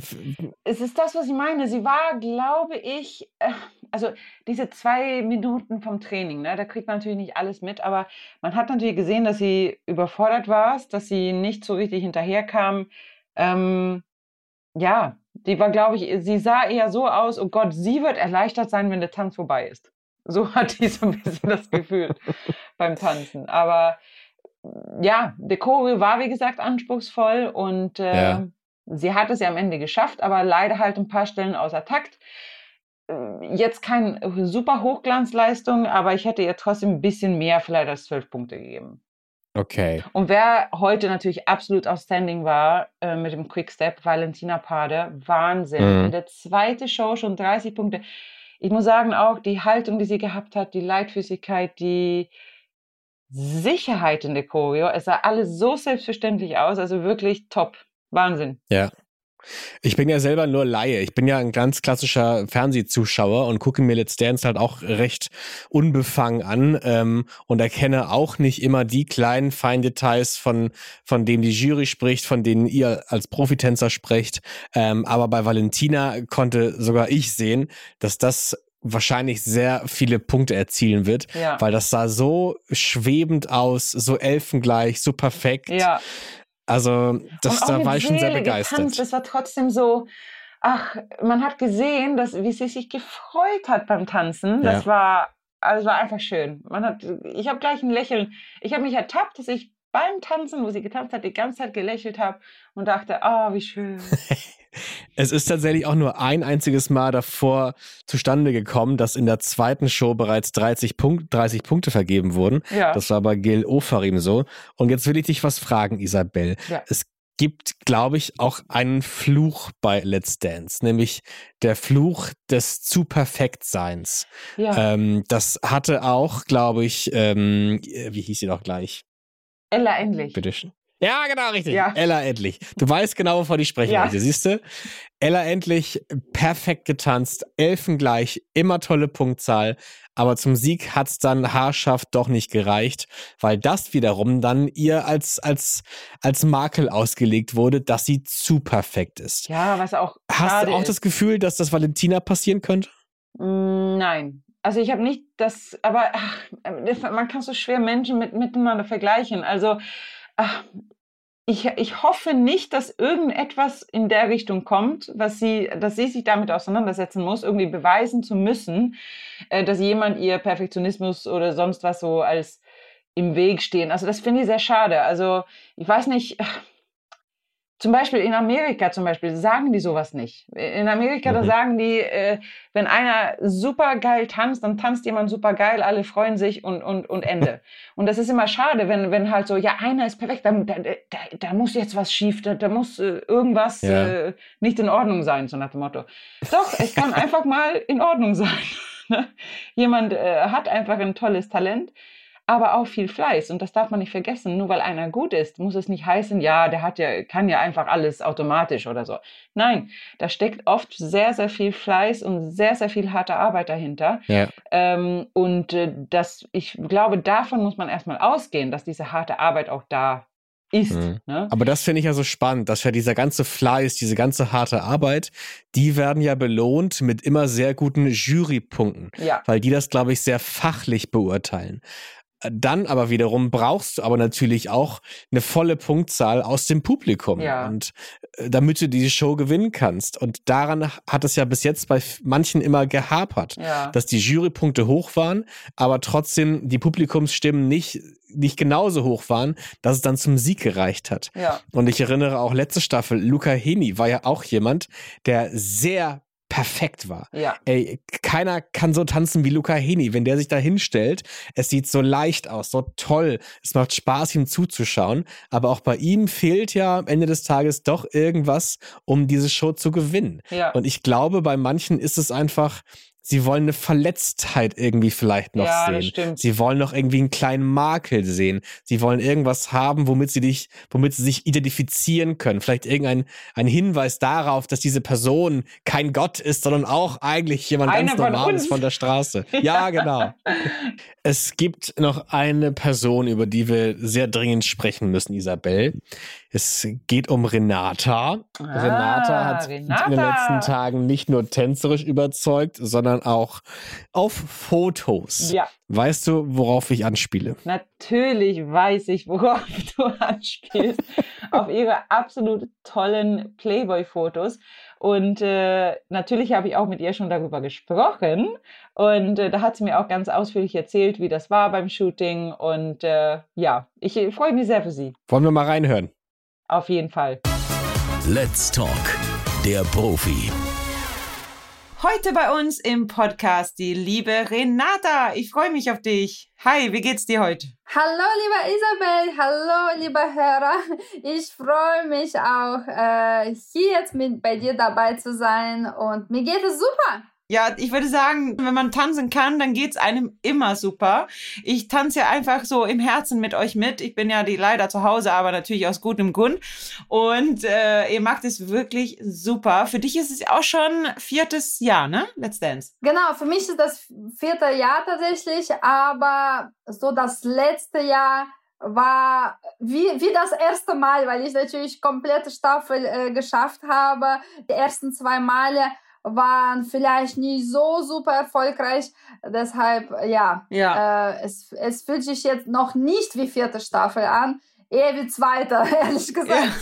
[SPEAKER 3] Es ist das, was ich meine. Sie war, glaube ich, äh, also diese zwei Minuten vom Training, ne, da kriegt man natürlich nicht alles mit, aber man hat natürlich gesehen, dass sie überfordert war, dass sie nicht so richtig hinterherkam. Ähm, ja, die war, glaube ich, sie sah eher so aus, oh Gott, sie wird erleichtert sein, wenn der Tanz vorbei ist. So hat die so ein bisschen das Gefühl beim Tanzen. Aber ja, der Choreo war wie gesagt anspruchsvoll und äh, ja. sie hat es ja am Ende geschafft, aber leider halt ein paar Stellen außer Takt. Äh, jetzt keine super Hochglanzleistung, aber ich hätte ihr trotzdem ein bisschen mehr vielleicht als zwölf Punkte gegeben.
[SPEAKER 2] Okay.
[SPEAKER 3] Und wer heute natürlich absolut outstanding war äh, mit dem Quickstep, Valentina Pade, Wahnsinn. Mhm. In der zweiten Show schon 30 Punkte. Ich muss sagen, auch die Haltung, die sie gehabt hat, die Leitfüßigkeit, die, Sicherheit in der Choreo. Es sah alles so selbstverständlich aus, also wirklich top. Wahnsinn.
[SPEAKER 2] Ja. Ich bin ja selber nur Laie. Ich bin ja ein ganz klassischer Fernsehzuschauer und gucke mir Let's Dance halt auch recht unbefangen an ähm, und erkenne auch nicht immer die kleinen Feindetails, von, von denen die Jury spricht, von denen ihr als Profitänzer sprecht. Ähm, aber bei Valentina konnte sogar ich sehen, dass das wahrscheinlich sehr viele Punkte erzielen wird, ja. weil das sah so schwebend aus, so elfengleich, so perfekt. Ja. Also, das, da war ich schon sehr begeistert. Getanzt,
[SPEAKER 3] das war trotzdem so, ach, man hat gesehen, dass, wie sie sich gefreut hat beim Tanzen. Das ja. war, also war einfach schön. Man hat, ich habe gleich ein Lächeln. Ich habe mich ertappt, dass ich beim Tanzen, wo sie getanzt hat, die ganze Zeit gelächelt habe und dachte, ah, oh, wie schön.
[SPEAKER 2] Es ist tatsächlich auch nur ein einziges Mal davor zustande gekommen, dass in der zweiten Show bereits 30, Punkt, 30 Punkte vergeben wurden. Ja. Das war bei Gil Ofarim so. Und jetzt will ich dich was fragen, Isabel. Ja. Es gibt, glaube ich, auch einen Fluch bei Let's Dance, nämlich der Fluch des zu Perfektseins. Ja. Ähm, das hatte auch, glaube ich, ähm, wie hieß sie doch gleich?
[SPEAKER 3] Ella Endlich.
[SPEAKER 2] Bitte schön. Ja, genau, richtig. Ja. Ella endlich. Du weißt genau, wovon ich spreche. Ja. Siehst du? Ella endlich perfekt getanzt, elfengleich, immer tolle Punktzahl. Aber zum Sieg hat's dann haarscharf doch nicht gereicht, weil das wiederum dann ihr als, als, als Makel ausgelegt wurde, dass sie zu perfekt ist.
[SPEAKER 3] Ja, was auch.
[SPEAKER 2] Hast du auch ist. das Gefühl, dass das Valentina passieren könnte?
[SPEAKER 3] Mm, nein. Also ich habe nicht das, aber ach, man kann so schwer Menschen mit, miteinander vergleichen. Also ach, ich, ich hoffe nicht, dass irgendetwas in der Richtung kommt, was sie, dass sie sich damit auseinandersetzen muss, irgendwie beweisen zu müssen, äh, dass jemand ihr Perfektionismus oder sonst was so als im Weg stehen. Also das finde ich sehr schade. Also ich weiß nicht, zum Beispiel in Amerika zum Beispiel sagen die sowas nicht. In Amerika, mhm. da sagen die, äh, wenn einer super geil tanzt, dann tanzt jemand super geil, alle freuen sich und, und, und Ende. und das ist immer schade, wenn, wenn halt so, ja, einer ist perfekt, da, da, da, da muss jetzt was schief, da, da muss äh, irgendwas ja. äh, nicht in Ordnung sein, so nach dem Motto. Doch, es kann einfach mal in Ordnung sein. Ne? jemand äh, hat einfach ein tolles Talent aber auch viel Fleiß. Und das darf man nicht vergessen. Nur weil einer gut ist, muss es nicht heißen, ja, der hat ja, kann ja einfach alles automatisch oder so. Nein, da steckt oft sehr, sehr viel Fleiß und sehr, sehr viel harte Arbeit dahinter.
[SPEAKER 2] Ja.
[SPEAKER 3] Ähm, und äh, das, ich glaube, davon muss man erstmal ausgehen, dass diese harte Arbeit auch da ist.
[SPEAKER 2] Mhm.
[SPEAKER 3] Ne?
[SPEAKER 2] Aber das finde ich ja so spannend, dass ja dieser ganze Fleiß, diese ganze harte Arbeit, die werden ja belohnt mit immer sehr guten Jurypunkten,
[SPEAKER 3] Ja.
[SPEAKER 2] weil die das, glaube ich, sehr fachlich beurteilen. Dann aber wiederum brauchst du aber natürlich auch eine volle Punktzahl aus dem Publikum.
[SPEAKER 3] Ja.
[SPEAKER 2] Und äh, damit du diese Show gewinnen kannst. Und daran hat es ja bis jetzt bei manchen immer gehapert,
[SPEAKER 3] Ja.
[SPEAKER 2] dass die Jurypunkte hoch waren, aber trotzdem die Publikumsstimmen nicht, nicht genauso hoch waren, dass es dann zum Sieg gereicht hat.
[SPEAKER 3] ja.
[SPEAKER 2] Und ich erinnere auch letzte Staffel, Luca Heni war ja auch jemand, der sehr perfekt war.
[SPEAKER 3] Ja.
[SPEAKER 2] Ey, keiner kann so tanzen wie Luca Heni. Wenn der sich da hinstellt, es sieht so leicht aus, so toll. Es macht Spaß, ihm zuzuschauen. Aber auch bei ihm fehlt ja am Ende des Tages doch irgendwas, um diese Show zu gewinnen.
[SPEAKER 3] Ja.
[SPEAKER 2] Und ich glaube, bei manchen ist es einfach, sie wollen eine Verletztheit irgendwie vielleicht noch
[SPEAKER 3] Ja,
[SPEAKER 2] sehen. Sie wollen noch irgendwie einen kleinen Makel sehen. Sie wollen irgendwas haben, womit sie dich, womit sie sich identifizieren können. Vielleicht irgendein ein Hinweis darauf, dass diese Person kein Gott ist, sondern auch eigentlich jemand
[SPEAKER 3] Einer
[SPEAKER 2] ganz
[SPEAKER 3] von
[SPEAKER 2] Normales
[SPEAKER 3] uns.
[SPEAKER 2] von der Straße. Ja, genau. Es gibt noch eine Person, über die wir sehr dringend sprechen müssen, Isabel. Es geht um Renata. Renata hat in den
[SPEAKER 3] Ah, Renata.
[SPEAKER 2] letzten Tagen nicht nur tänzerisch überzeugt, sondern auch auf Fotos.
[SPEAKER 3] Ja.
[SPEAKER 2] Weißt du, worauf ich anspiele?
[SPEAKER 3] Natürlich weiß ich, worauf du anspielst. auf ihre absolut tollen Playboy-Fotos. Und äh, natürlich habe ich auch mit ihr schon darüber gesprochen. Und äh, da hat sie mir auch ganz ausführlich erzählt, wie das war beim Shooting. Und äh, ja, ich äh, freue mich sehr für sie.
[SPEAKER 2] Wollen wir mal reinhören?
[SPEAKER 3] Auf jeden Fall.
[SPEAKER 1] Let's Talk, der Profi.
[SPEAKER 3] Heute bei uns im Podcast die liebe Renata. Ich freue mich auf dich. Hi, wie geht's dir heute?
[SPEAKER 4] Hallo, liebe Isabel, hallo, liebe Hörer. Ich freue mich auch, äh, hier jetzt mit bei dir dabei zu sein und mir geht es super.
[SPEAKER 3] Ja, ich würde sagen, wenn man tanzen kann, dann geht's einem immer super. Ich tanze ja einfach so im Herzen mit euch mit. Ich bin ja die leider zu Hause, aber natürlich aus gutem Grund. Und äh, ihr macht es wirklich super. Für dich ist es auch schon viertes Jahr, ne? Let's Dance.
[SPEAKER 4] Genau, für mich ist das vierte Jahr tatsächlich, aber so das letzte Jahr war wie, wie das erste Mal, weil ich natürlich komplette Staffel äh, geschafft habe. Die ersten zwei Male waren vielleicht nicht so super erfolgreich. Deshalb, ja,
[SPEAKER 3] Ja.
[SPEAKER 4] Äh, es, es fühlt sich jetzt noch nicht wie vierte Staffel an, eher wie zweite, ehrlich gesagt.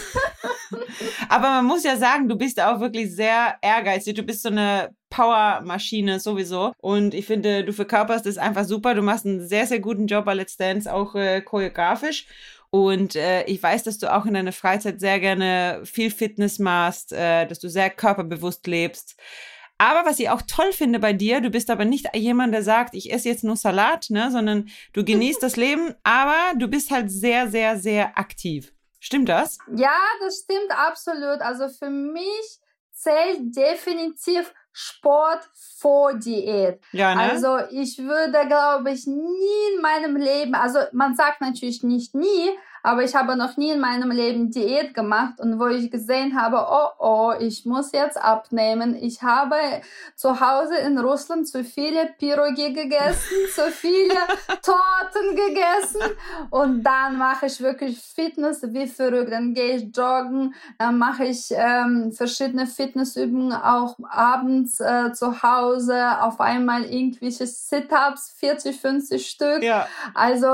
[SPEAKER 3] Aber man muss ja sagen, du bist auch wirklich sehr ehrgeizig. Du bist so eine Powermaschine sowieso. Und ich finde, du verkörperst es einfach super. Du machst einen sehr, sehr guten Job bei Let's Dance, auch äh, choreografisch. Und äh, ich weiß, dass du auch in deiner Freizeit sehr gerne viel Fitness machst, äh, dass du sehr körperbewusst lebst. Aber was ich auch toll finde bei dir, du bist aber nicht jemand, der sagt, ich esse jetzt nur Salat, ne, sondern du genießt das Leben, aber du bist halt sehr, sehr, sehr aktiv. Stimmt das?
[SPEAKER 4] Ja, das stimmt absolut. Also für mich zählt definitiv Sport vor Diät.
[SPEAKER 3] Ja, ne?
[SPEAKER 4] Also ich würde, glaube ich, nie in meinem Leben, also man sagt natürlich nicht nie, aber ich habe noch nie in meinem Leben Diät gemacht und wo ich gesehen habe, oh oh, ich muss jetzt abnehmen. Ich habe zu Hause in Russland zu viele Pirogi gegessen, zu viele Torten gegessen und dann mache ich wirklich Fitness wie verrückt. Dann gehe ich joggen, dann mache ich ähm, verschiedene Fitnessübungen auch abends äh, zu Hause, auf einmal irgendwelche Sit-ups, 40, 50 Stück.
[SPEAKER 3] ja.
[SPEAKER 4] Also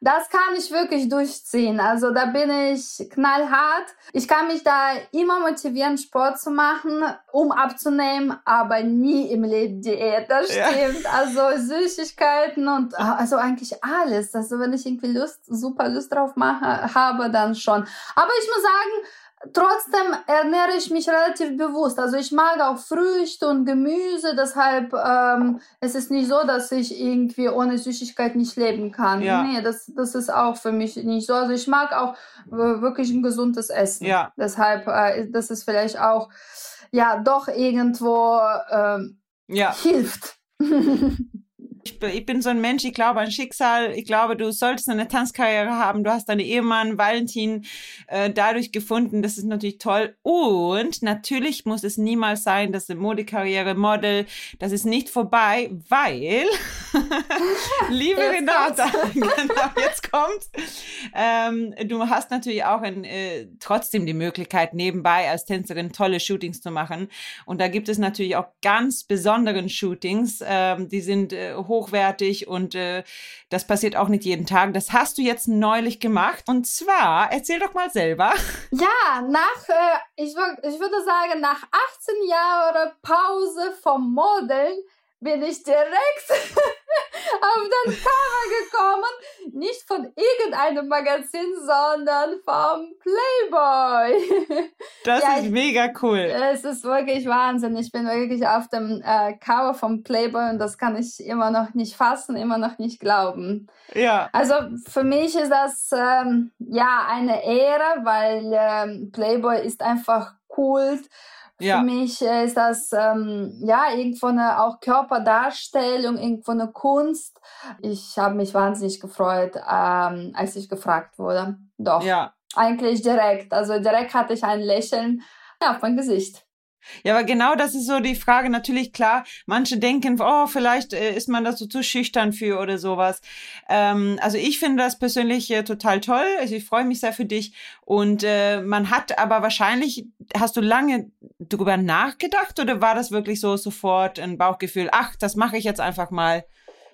[SPEAKER 4] das kann ich wirklich durchziehen. Also da bin ich knallhart. Ich kann mich da immer motivieren, Sport zu machen, um abzunehmen, aber nie im Leben Diät. Das
[SPEAKER 3] Ja.
[SPEAKER 4] stimmt. Also Süßigkeiten und also eigentlich alles. Also wenn ich irgendwie Lust, super Lust drauf mache, habe, dann schon. Aber ich muss sagen, Trotzdem ernähre ich mich relativ bewusst. Also ich mag auch Früchte und Gemüse, deshalb ähm, es ist nicht so, dass ich irgendwie ohne Süßigkeit nicht leben kann.
[SPEAKER 3] Ja.
[SPEAKER 4] Nee, das, das ist auch für mich nicht so. Also ich mag auch äh, wirklich ein gesundes Essen.
[SPEAKER 3] Ja.
[SPEAKER 4] Deshalb, äh, das ist vielleicht auch ja doch irgendwo ähm,
[SPEAKER 3] Ja.
[SPEAKER 4] hilft.
[SPEAKER 3] Ich, ich bin so ein Mensch, ich glaube an Schicksal. Ich glaube, du solltest eine Tanzkarriere haben. Du hast deinen Ehemann Valentin äh, dadurch gefunden. Das ist natürlich toll. Und natürlich muss es niemals sein, dass eine Modekarriere, Model, das ist nicht vorbei, weil, liebe jetzt Renata, genau, jetzt kommt, ähm, du hast natürlich auch ein, äh, trotzdem die Möglichkeit, nebenbei als Tänzerin tolle Shootings zu machen. Und da gibt es natürlich auch ganz besonderen Shootings, ähm, die sind äh, hochwertig und äh, das passiert auch nicht jeden Tag. Das hast du jetzt neulich gemacht. Und zwar, erzähl doch mal selber.
[SPEAKER 4] Ja, nach, äh, ich, ich würde sagen, nach 18 Jahren Pause vom Modeln bin ich direkt auf das Cover gekommen. Nicht von irgendeinem Magazin, sondern vom Playboy.
[SPEAKER 3] Das ja, ist mega cool.
[SPEAKER 4] Es ist wirklich Wahnsinn. Ich bin wirklich auf dem äh, Cover vom Playboy und das kann ich immer noch nicht fassen, immer noch nicht glauben.
[SPEAKER 3] Ja.
[SPEAKER 4] Also für mich ist das ähm, ja eine Ehre, weil ähm, Playboy ist einfach Kult ja. Für mich ist das ähm, ja irgendwo eine auch Körperdarstellung, irgendwo eine Kunst. Ich habe mich wahnsinnig gefreut, ähm, als ich gefragt wurde. Doch. Ja. Eigentlich direkt. Also direkt hatte ich ein Lächeln auf mein Gesicht.
[SPEAKER 3] Ja, aber genau das ist so die Frage. Natürlich, klar, manche denken, oh, vielleicht äh, ist man da so zu schüchtern für oder sowas. Ähm, also ich finde das persönlich äh, total toll. Also ich freue mich sehr für dich. Und äh, man hat aber wahrscheinlich, hast du lange darüber nachgedacht oder war das wirklich so sofort ein Bauchgefühl, ach, das mache ich jetzt einfach mal?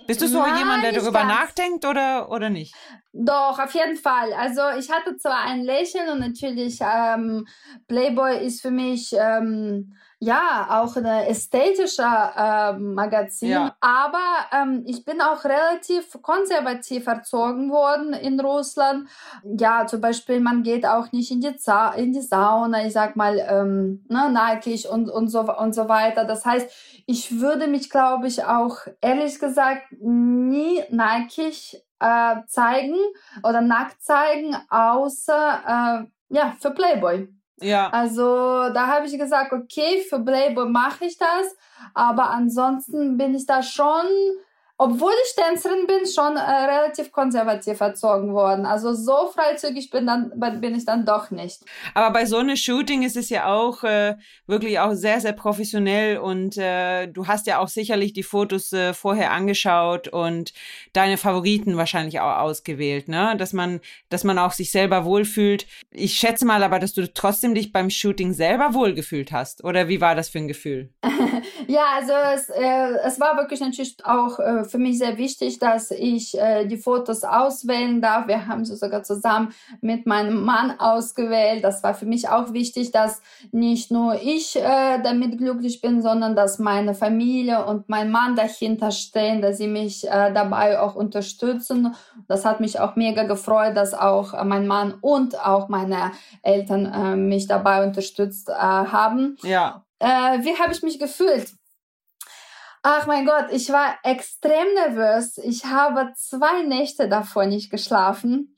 [SPEAKER 3] Bist du so Nein, jemand, der darüber nachdenkt oder, oder nicht?
[SPEAKER 4] Doch, auf jeden Fall. Also ich hatte zwar ein Lächeln und natürlich ähm, Playboy ist für mich ähm, ja auch ein ästhetischer äh, Magazin, ja. aber ähm, ich bin auch relativ konservativ erzogen worden in Russland. Ja, zum Beispiel man geht auch nicht in die, Za in die Sauna, ich sag mal ähm, ne, nackig und und so und so weiter. Das heißt, ich würde mich, glaube ich, auch ehrlich gesagt nie nackig äh, zeigen oder nackt zeigen, außer äh, ja für Playboy.
[SPEAKER 3] Ja.
[SPEAKER 4] Also da habe ich gesagt, okay, für Playboy mache ich das, aber ansonsten bin ich da schon obwohl ich Tänzerin bin, schon äh, relativ konservativ erzogen worden. Also so freizügig bin, dann, bin ich dann doch nicht.
[SPEAKER 3] Aber bei so einem Shooting ist es ja auch äh, wirklich auch sehr, sehr professionell und äh, du hast ja auch sicherlich die Fotos äh, vorher angeschaut und deine Favoriten wahrscheinlich auch ausgewählt, ne? Dass man, dass man auch sich selber wohlfühlt. Ich schätze mal aber, dass du trotzdem dich beim Shooting selber wohlgefühlt hast. Oder wie war das für ein Gefühl?
[SPEAKER 4] ja, also es, äh, es war wirklich natürlich auch äh, für mich sehr wichtig, dass ich äh, die Fotos auswählen darf. Wir haben sie sogar zusammen mit meinem Mann ausgewählt. Das war für mich auch wichtig, dass nicht nur ich äh, damit glücklich bin, sondern dass meine Familie und mein Mann dahinter stehen, dass sie mich äh, dabei auch unterstützen. Das hat mich auch mega gefreut, dass auch mein Mann und auch meine Eltern äh, mich dabei unterstützt äh, haben.
[SPEAKER 3] Ja.
[SPEAKER 4] Äh, wie habe ich mich gefühlt? Ach mein Gott, ich war extrem nervös. Ich habe zwei Nächte davor nicht geschlafen.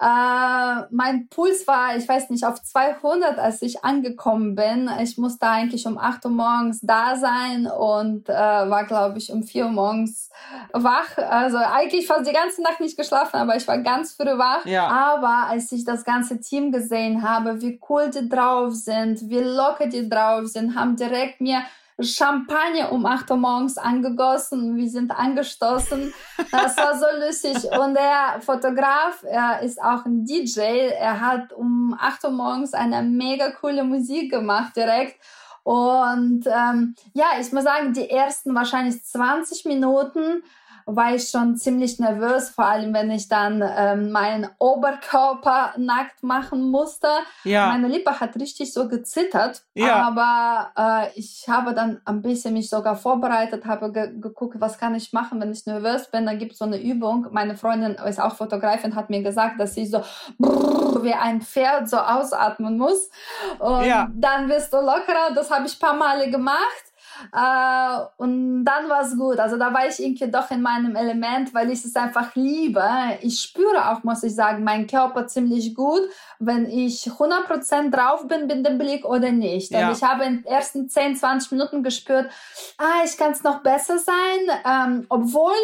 [SPEAKER 4] Äh, mein Puls war, ich weiß nicht, auf 200, als ich angekommen bin. Ich musste eigentlich um 8 Uhr morgens da sein und äh, war, glaube ich, um 4 Uhr morgens wach. Also eigentlich fast die ganze Nacht nicht geschlafen, aber ich war ganz früh wach.
[SPEAKER 3] Ja.
[SPEAKER 4] Aber als ich das ganze Team gesehen habe, wie cool die drauf sind, wie locker die drauf sind, haben direkt mir Champagner um 8 Uhr morgens angegossen. Wir sind angestoßen. Das war so lustig. Und der Fotograf, er ist auch ein DJ. Er hat um 8 Uhr morgens eine mega coole Musik gemacht direkt. Und ähm, ja, ich muss sagen, die ersten wahrscheinlich 20 Minuten war ich schon ziemlich nervös, vor allem wenn ich dann ähm, meinen Oberkörper nackt machen musste. Ja. Meine Lippe hat richtig so gezittert, ja. aber äh, ich habe dann ein bisschen mich sogar vorbereitet, habe ge geguckt, was kann ich machen, wenn ich nervös bin. Dann gibt es so eine Übung. Meine Freundin ist auch Fotografin, hat mir gesagt, dass sie so wie ein Pferd so ausatmen muss. Und ja. dann wirst du lockerer. Das habe ich ein paar Male gemacht. Äh, und dann war es gut. Also da war ich irgendwie doch in meinem Element, weil ich es einfach liebe. Ich spüre auch, muss ich sagen, meinen Körper ziemlich gut, wenn ich 100% drauf bin mit dem Blick oder nicht. Und ich habe in den ersten 10, 20 Minuten gespürt, ah, ich kann es noch besser sein, ähm, obwohl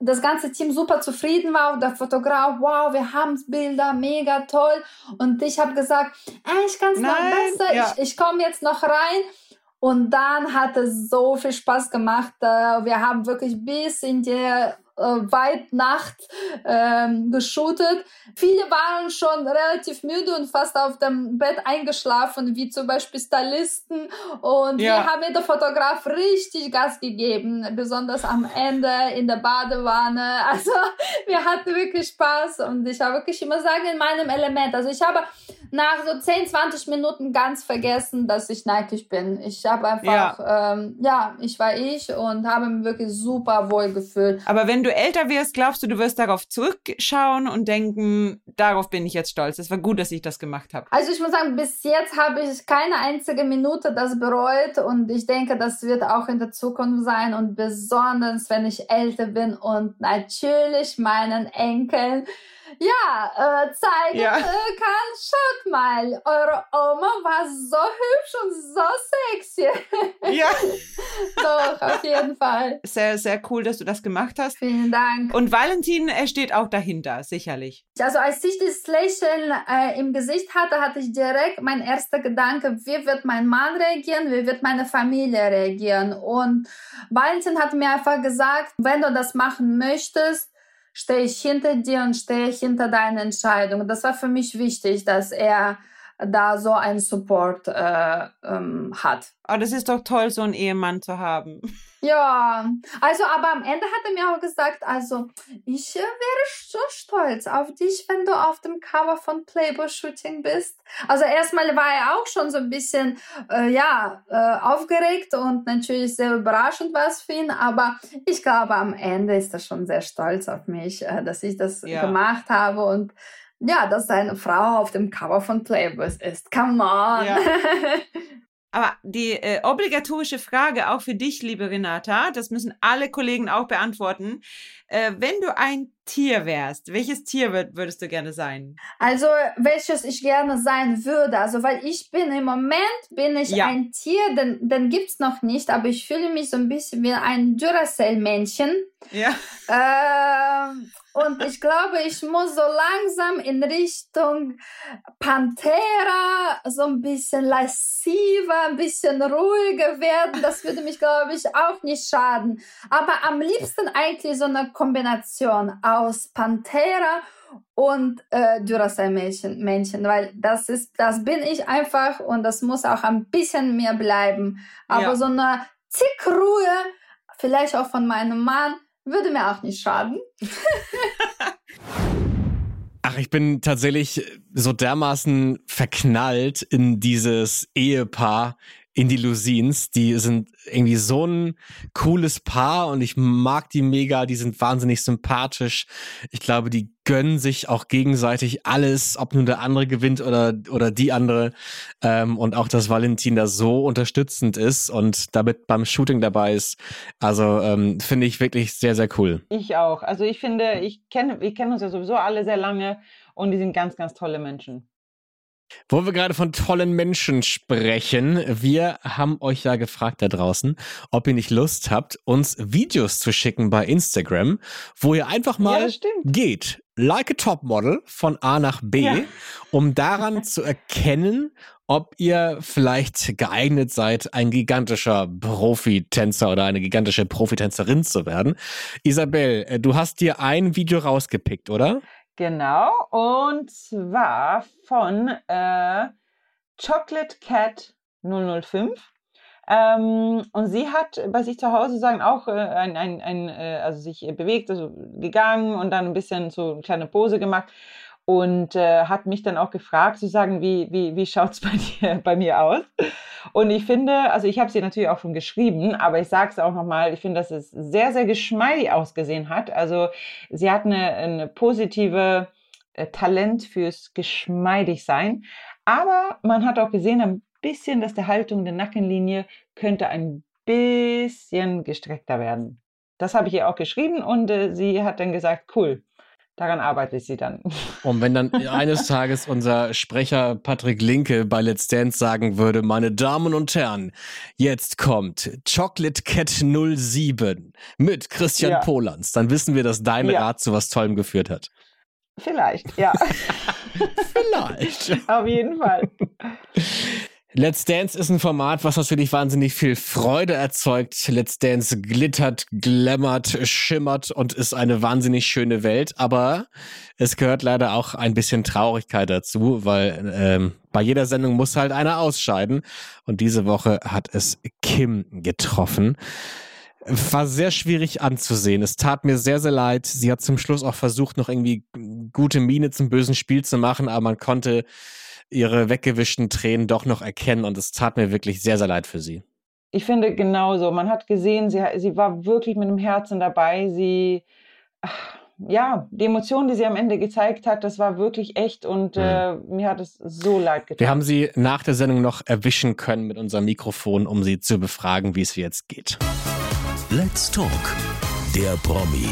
[SPEAKER 4] das ganze Team super zufrieden war, der Fotograf, wow, wir haben Bilder, mega toll. Und ich habe gesagt, ey, ich kann es noch besser, ja. ich, ich komme jetzt noch rein. Und dann hat es so viel Spaß gemacht. Äh, wir haben wirklich bis in die weit Nacht ähm, geshootet. Viele waren schon relativ müde und fast auf dem Bett eingeschlafen, wie zum Beispiel Stylisten. Und ja. wir haben der Fotograf richtig Gas gegeben, besonders am Ende in der Badewanne. Also wir hatten wirklich Spaß und ich habe wirklich immer sagen in meinem Element. Also ich habe nach so 10, 20 Minuten ganz vergessen, dass ich neidlich bin. Ich habe einfach, ja. Ähm, ja, ich war ich und habe mich wirklich super wohl gefühlt.
[SPEAKER 3] Aber wenn du älter wirst, glaubst du, du wirst darauf zurückschauen und denken, darauf bin ich jetzt stolz. Es war gut, dass ich das gemacht habe.
[SPEAKER 4] Also ich muss sagen, bis jetzt habe ich keine einzige Minute das bereut und ich denke, das wird auch in der Zukunft sein und besonders, wenn ich älter bin und natürlich meinen Enkeln ja, äh, zeigen ja. Äh, kann. Schaut mal, eure Oma war so hübsch und so sexy.
[SPEAKER 3] Ja.
[SPEAKER 4] Doch, auf jeden Fall.
[SPEAKER 3] Sehr, sehr cool, dass du das gemacht hast.
[SPEAKER 4] Vielen Dank.
[SPEAKER 3] Und Valentin er steht auch dahinter, sicherlich.
[SPEAKER 4] Also als ich das Lächeln äh, im Gesicht hatte, hatte ich direkt mein erster Gedanke, wie wird mein Mann reagieren, wie wird meine Familie reagieren. Und Valentin hat mir einfach gesagt, wenn du das machen möchtest, stehe ich hinter dir und stehe ich hinter deiner Entscheidung. Das war für mich wichtig, dass er da so einen Support äh, ähm, hat.
[SPEAKER 3] Aber das ist doch toll, so einen Ehemann zu haben.
[SPEAKER 4] Ja, also aber am Ende hat er mir auch gesagt, also ich äh, wäre so stolz auf dich, wenn du auf dem Cover von Playboy Shooting bist. Also erstmal war er auch schon so ein bisschen, äh, ja, äh, aufgeregt und natürlich sehr überraschend war es für ihn, aber ich glaube am Ende ist er schon sehr stolz auf mich, äh, dass ich das ja. gemacht habe und ja, dass seine Frau auf dem Cover von Playboy ist. Come on! Ja.
[SPEAKER 3] Aber die äh, obligatorische Frage auch für dich, liebe Renata, das müssen alle Kollegen auch beantworten. Äh, wenn du ein Tier wärst, welches Tier würd, würdest du gerne sein?
[SPEAKER 4] Also welches ich gerne sein würde, also weil ich bin im Moment bin ich ja. ein Tier, den, den gibt's noch nicht, aber ich fühle mich so ein bisschen wie ein Duracell-Männchen.
[SPEAKER 3] Ja.
[SPEAKER 4] Ähm, und ich glaube, ich muss so langsam in Richtung Panthera, so ein bisschen lassiver, ein bisschen ruhiger werden. Das würde mich, glaube ich, auch nicht schaden. Aber am liebsten eigentlich so eine Kombination aus Panthera und äh, Duracell-Männchen, Männchen, weil das ist, das bin ich einfach und das muss auch ein bisschen mehr bleiben. Aber ja. so eine Zickruhe, vielleicht auch von meinem Mann, würde mir auch nicht schaden.
[SPEAKER 2] Ach, ich bin tatsächlich so dermaßen verknallt in dieses Ehepaar, die Lusins. Die sind irgendwie so ein cooles Paar und ich mag die mega. Die sind wahnsinnig sympathisch. Ich glaube, die gönnen sich auch gegenseitig alles, ob nun der andere gewinnt oder, oder die andere. Ähm, und auch, dass Valentin da so unterstützend ist und damit beim Shooting dabei ist. Also ähm, finde ich wirklich sehr, sehr cool.
[SPEAKER 3] Ich auch. Also ich finde, ich kenne, wir kennen uns ja sowieso alle sehr lange und die sind ganz, ganz tolle Menschen.
[SPEAKER 2] Wo wir gerade von tollen Menschen sprechen, wir haben euch ja gefragt da draußen, ob ihr nicht Lust habt, uns Videos zu schicken bei Instagram, wo ihr einfach mal ja, geht, like a Topmodel von A nach B, ja. um daran zu erkennen, ob ihr vielleicht geeignet seid, ein gigantischer Profitänzer oder eine gigantische Profitänzerin zu werden. Isabel, äh, du hast dir ein Video rausgepickt, oder?
[SPEAKER 3] Genau, und zwar von äh, Chocolate Cat 005. Ähm, und sie hat bei sich zu Hause sagen auch äh, ein, ein, ein äh, also sich bewegt, also gegangen und dann ein bisschen so eine kleine Pose gemacht und äh, hat mich dann auch gefragt, zu sagen, wie, wie, wie schaut es bei dir, bei mir aus? Und ich finde, also ich habe sie natürlich auch schon geschrieben, aber ich sage es auch nochmal, ich finde, dass es sehr, sehr geschmeidig ausgesehen hat. Also sie hat eine, eine positive äh, Talent fürs geschmeidig sein, aber man hat auch gesehen, ein bisschen, dass der Haltung der Nackenlinie könnte ein bisschen gestreckter werden. Das habe ich ihr auch geschrieben und äh, sie hat dann gesagt, cool, daran arbeitet sie dann.
[SPEAKER 2] Und wenn dann eines Tages unser Sprecher Patrick Linke bei Let's Dance sagen würde, meine Damen und Herren, jetzt kommt Chocolate Cat 07 mit Christian ja. Polans, dann wissen wir, dass dein ja. Rat zu was Tollem geführt hat.
[SPEAKER 3] Vielleicht, ja.
[SPEAKER 2] Vielleicht.
[SPEAKER 3] Auf jeden Fall.
[SPEAKER 2] Let's Dance ist ein Format, was natürlich wahnsinnig viel Freude erzeugt. Let's Dance glittert, glammert, schimmert und ist eine wahnsinnig schöne Welt. Aber es gehört leider auch ein bisschen Traurigkeit dazu, weil ähm, bei jeder Sendung muss halt einer ausscheiden. Und diese Woche hat es Kim getroffen. War sehr schwierig anzusehen. Es tat mir sehr, sehr leid. Sie hat zum Schluss auch versucht, noch irgendwie gute Miene zum bösen Spiel zu machen, aber man konnte ihre weggewischten Tränen doch noch erkennen und es tat mir wirklich sehr, sehr leid für sie.
[SPEAKER 3] Ich finde genauso. Man hat gesehen, sie, sie war wirklich mit dem Herzen dabei. Sie, ach, ja, die Emotionen, die sie am Ende gezeigt hat, das war wirklich echt und mhm. äh, mir hat es so leid getan.
[SPEAKER 2] Wir haben sie nach der Sendung noch erwischen können mit unserem Mikrofon, um sie zu befragen, wie es jetzt geht.
[SPEAKER 1] Let's Talk, der Promi.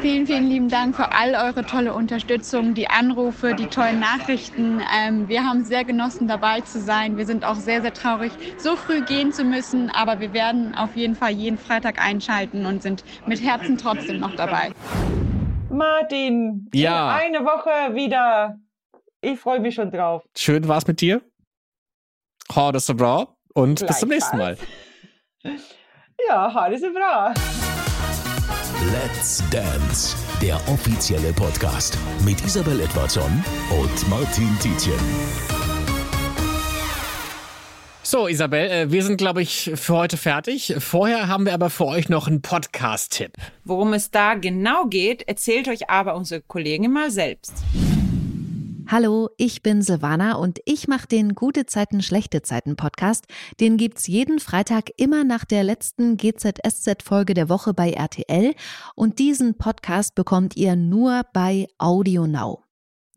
[SPEAKER 5] Vielen, vielen lieben Dank für all eure tolle Unterstützung, die Anrufe, die tollen Nachrichten. Ähm, wir haben sehr genossen, dabei zu sein. Wir sind auch sehr, sehr traurig, so früh gehen zu müssen, aber wir werden auf jeden Fall jeden Freitag einschalten und sind mit Herzen trotzdem noch dabei.
[SPEAKER 3] Martin, ja. eine Woche wieder. Ich freue mich schon drauf.
[SPEAKER 2] Schön war's mit dir. Horde bra und bis zum nächsten Mal.
[SPEAKER 3] Ja, Horde bra.
[SPEAKER 1] Let's Dance, der offizielle Podcast mit Isabel Edwardson und Martin Tietjen.
[SPEAKER 2] So, Isabel, äh, wir sind, glaube ich, für heute fertig. Vorher haben wir aber für euch noch einen Podcast-Tipp.
[SPEAKER 6] Worum es da genau geht, erzählt euch aber unsere Kollegin mal selbst.
[SPEAKER 7] Hallo, ich bin Silvana und ich mache den Gute Zeiten, Schlechte Zeiten Podcast. Den gibt's jeden Freitag immer nach der letzten GZSZ-Folge der Woche bei RTL und diesen Podcast bekommt ihr nur bei Audio Now.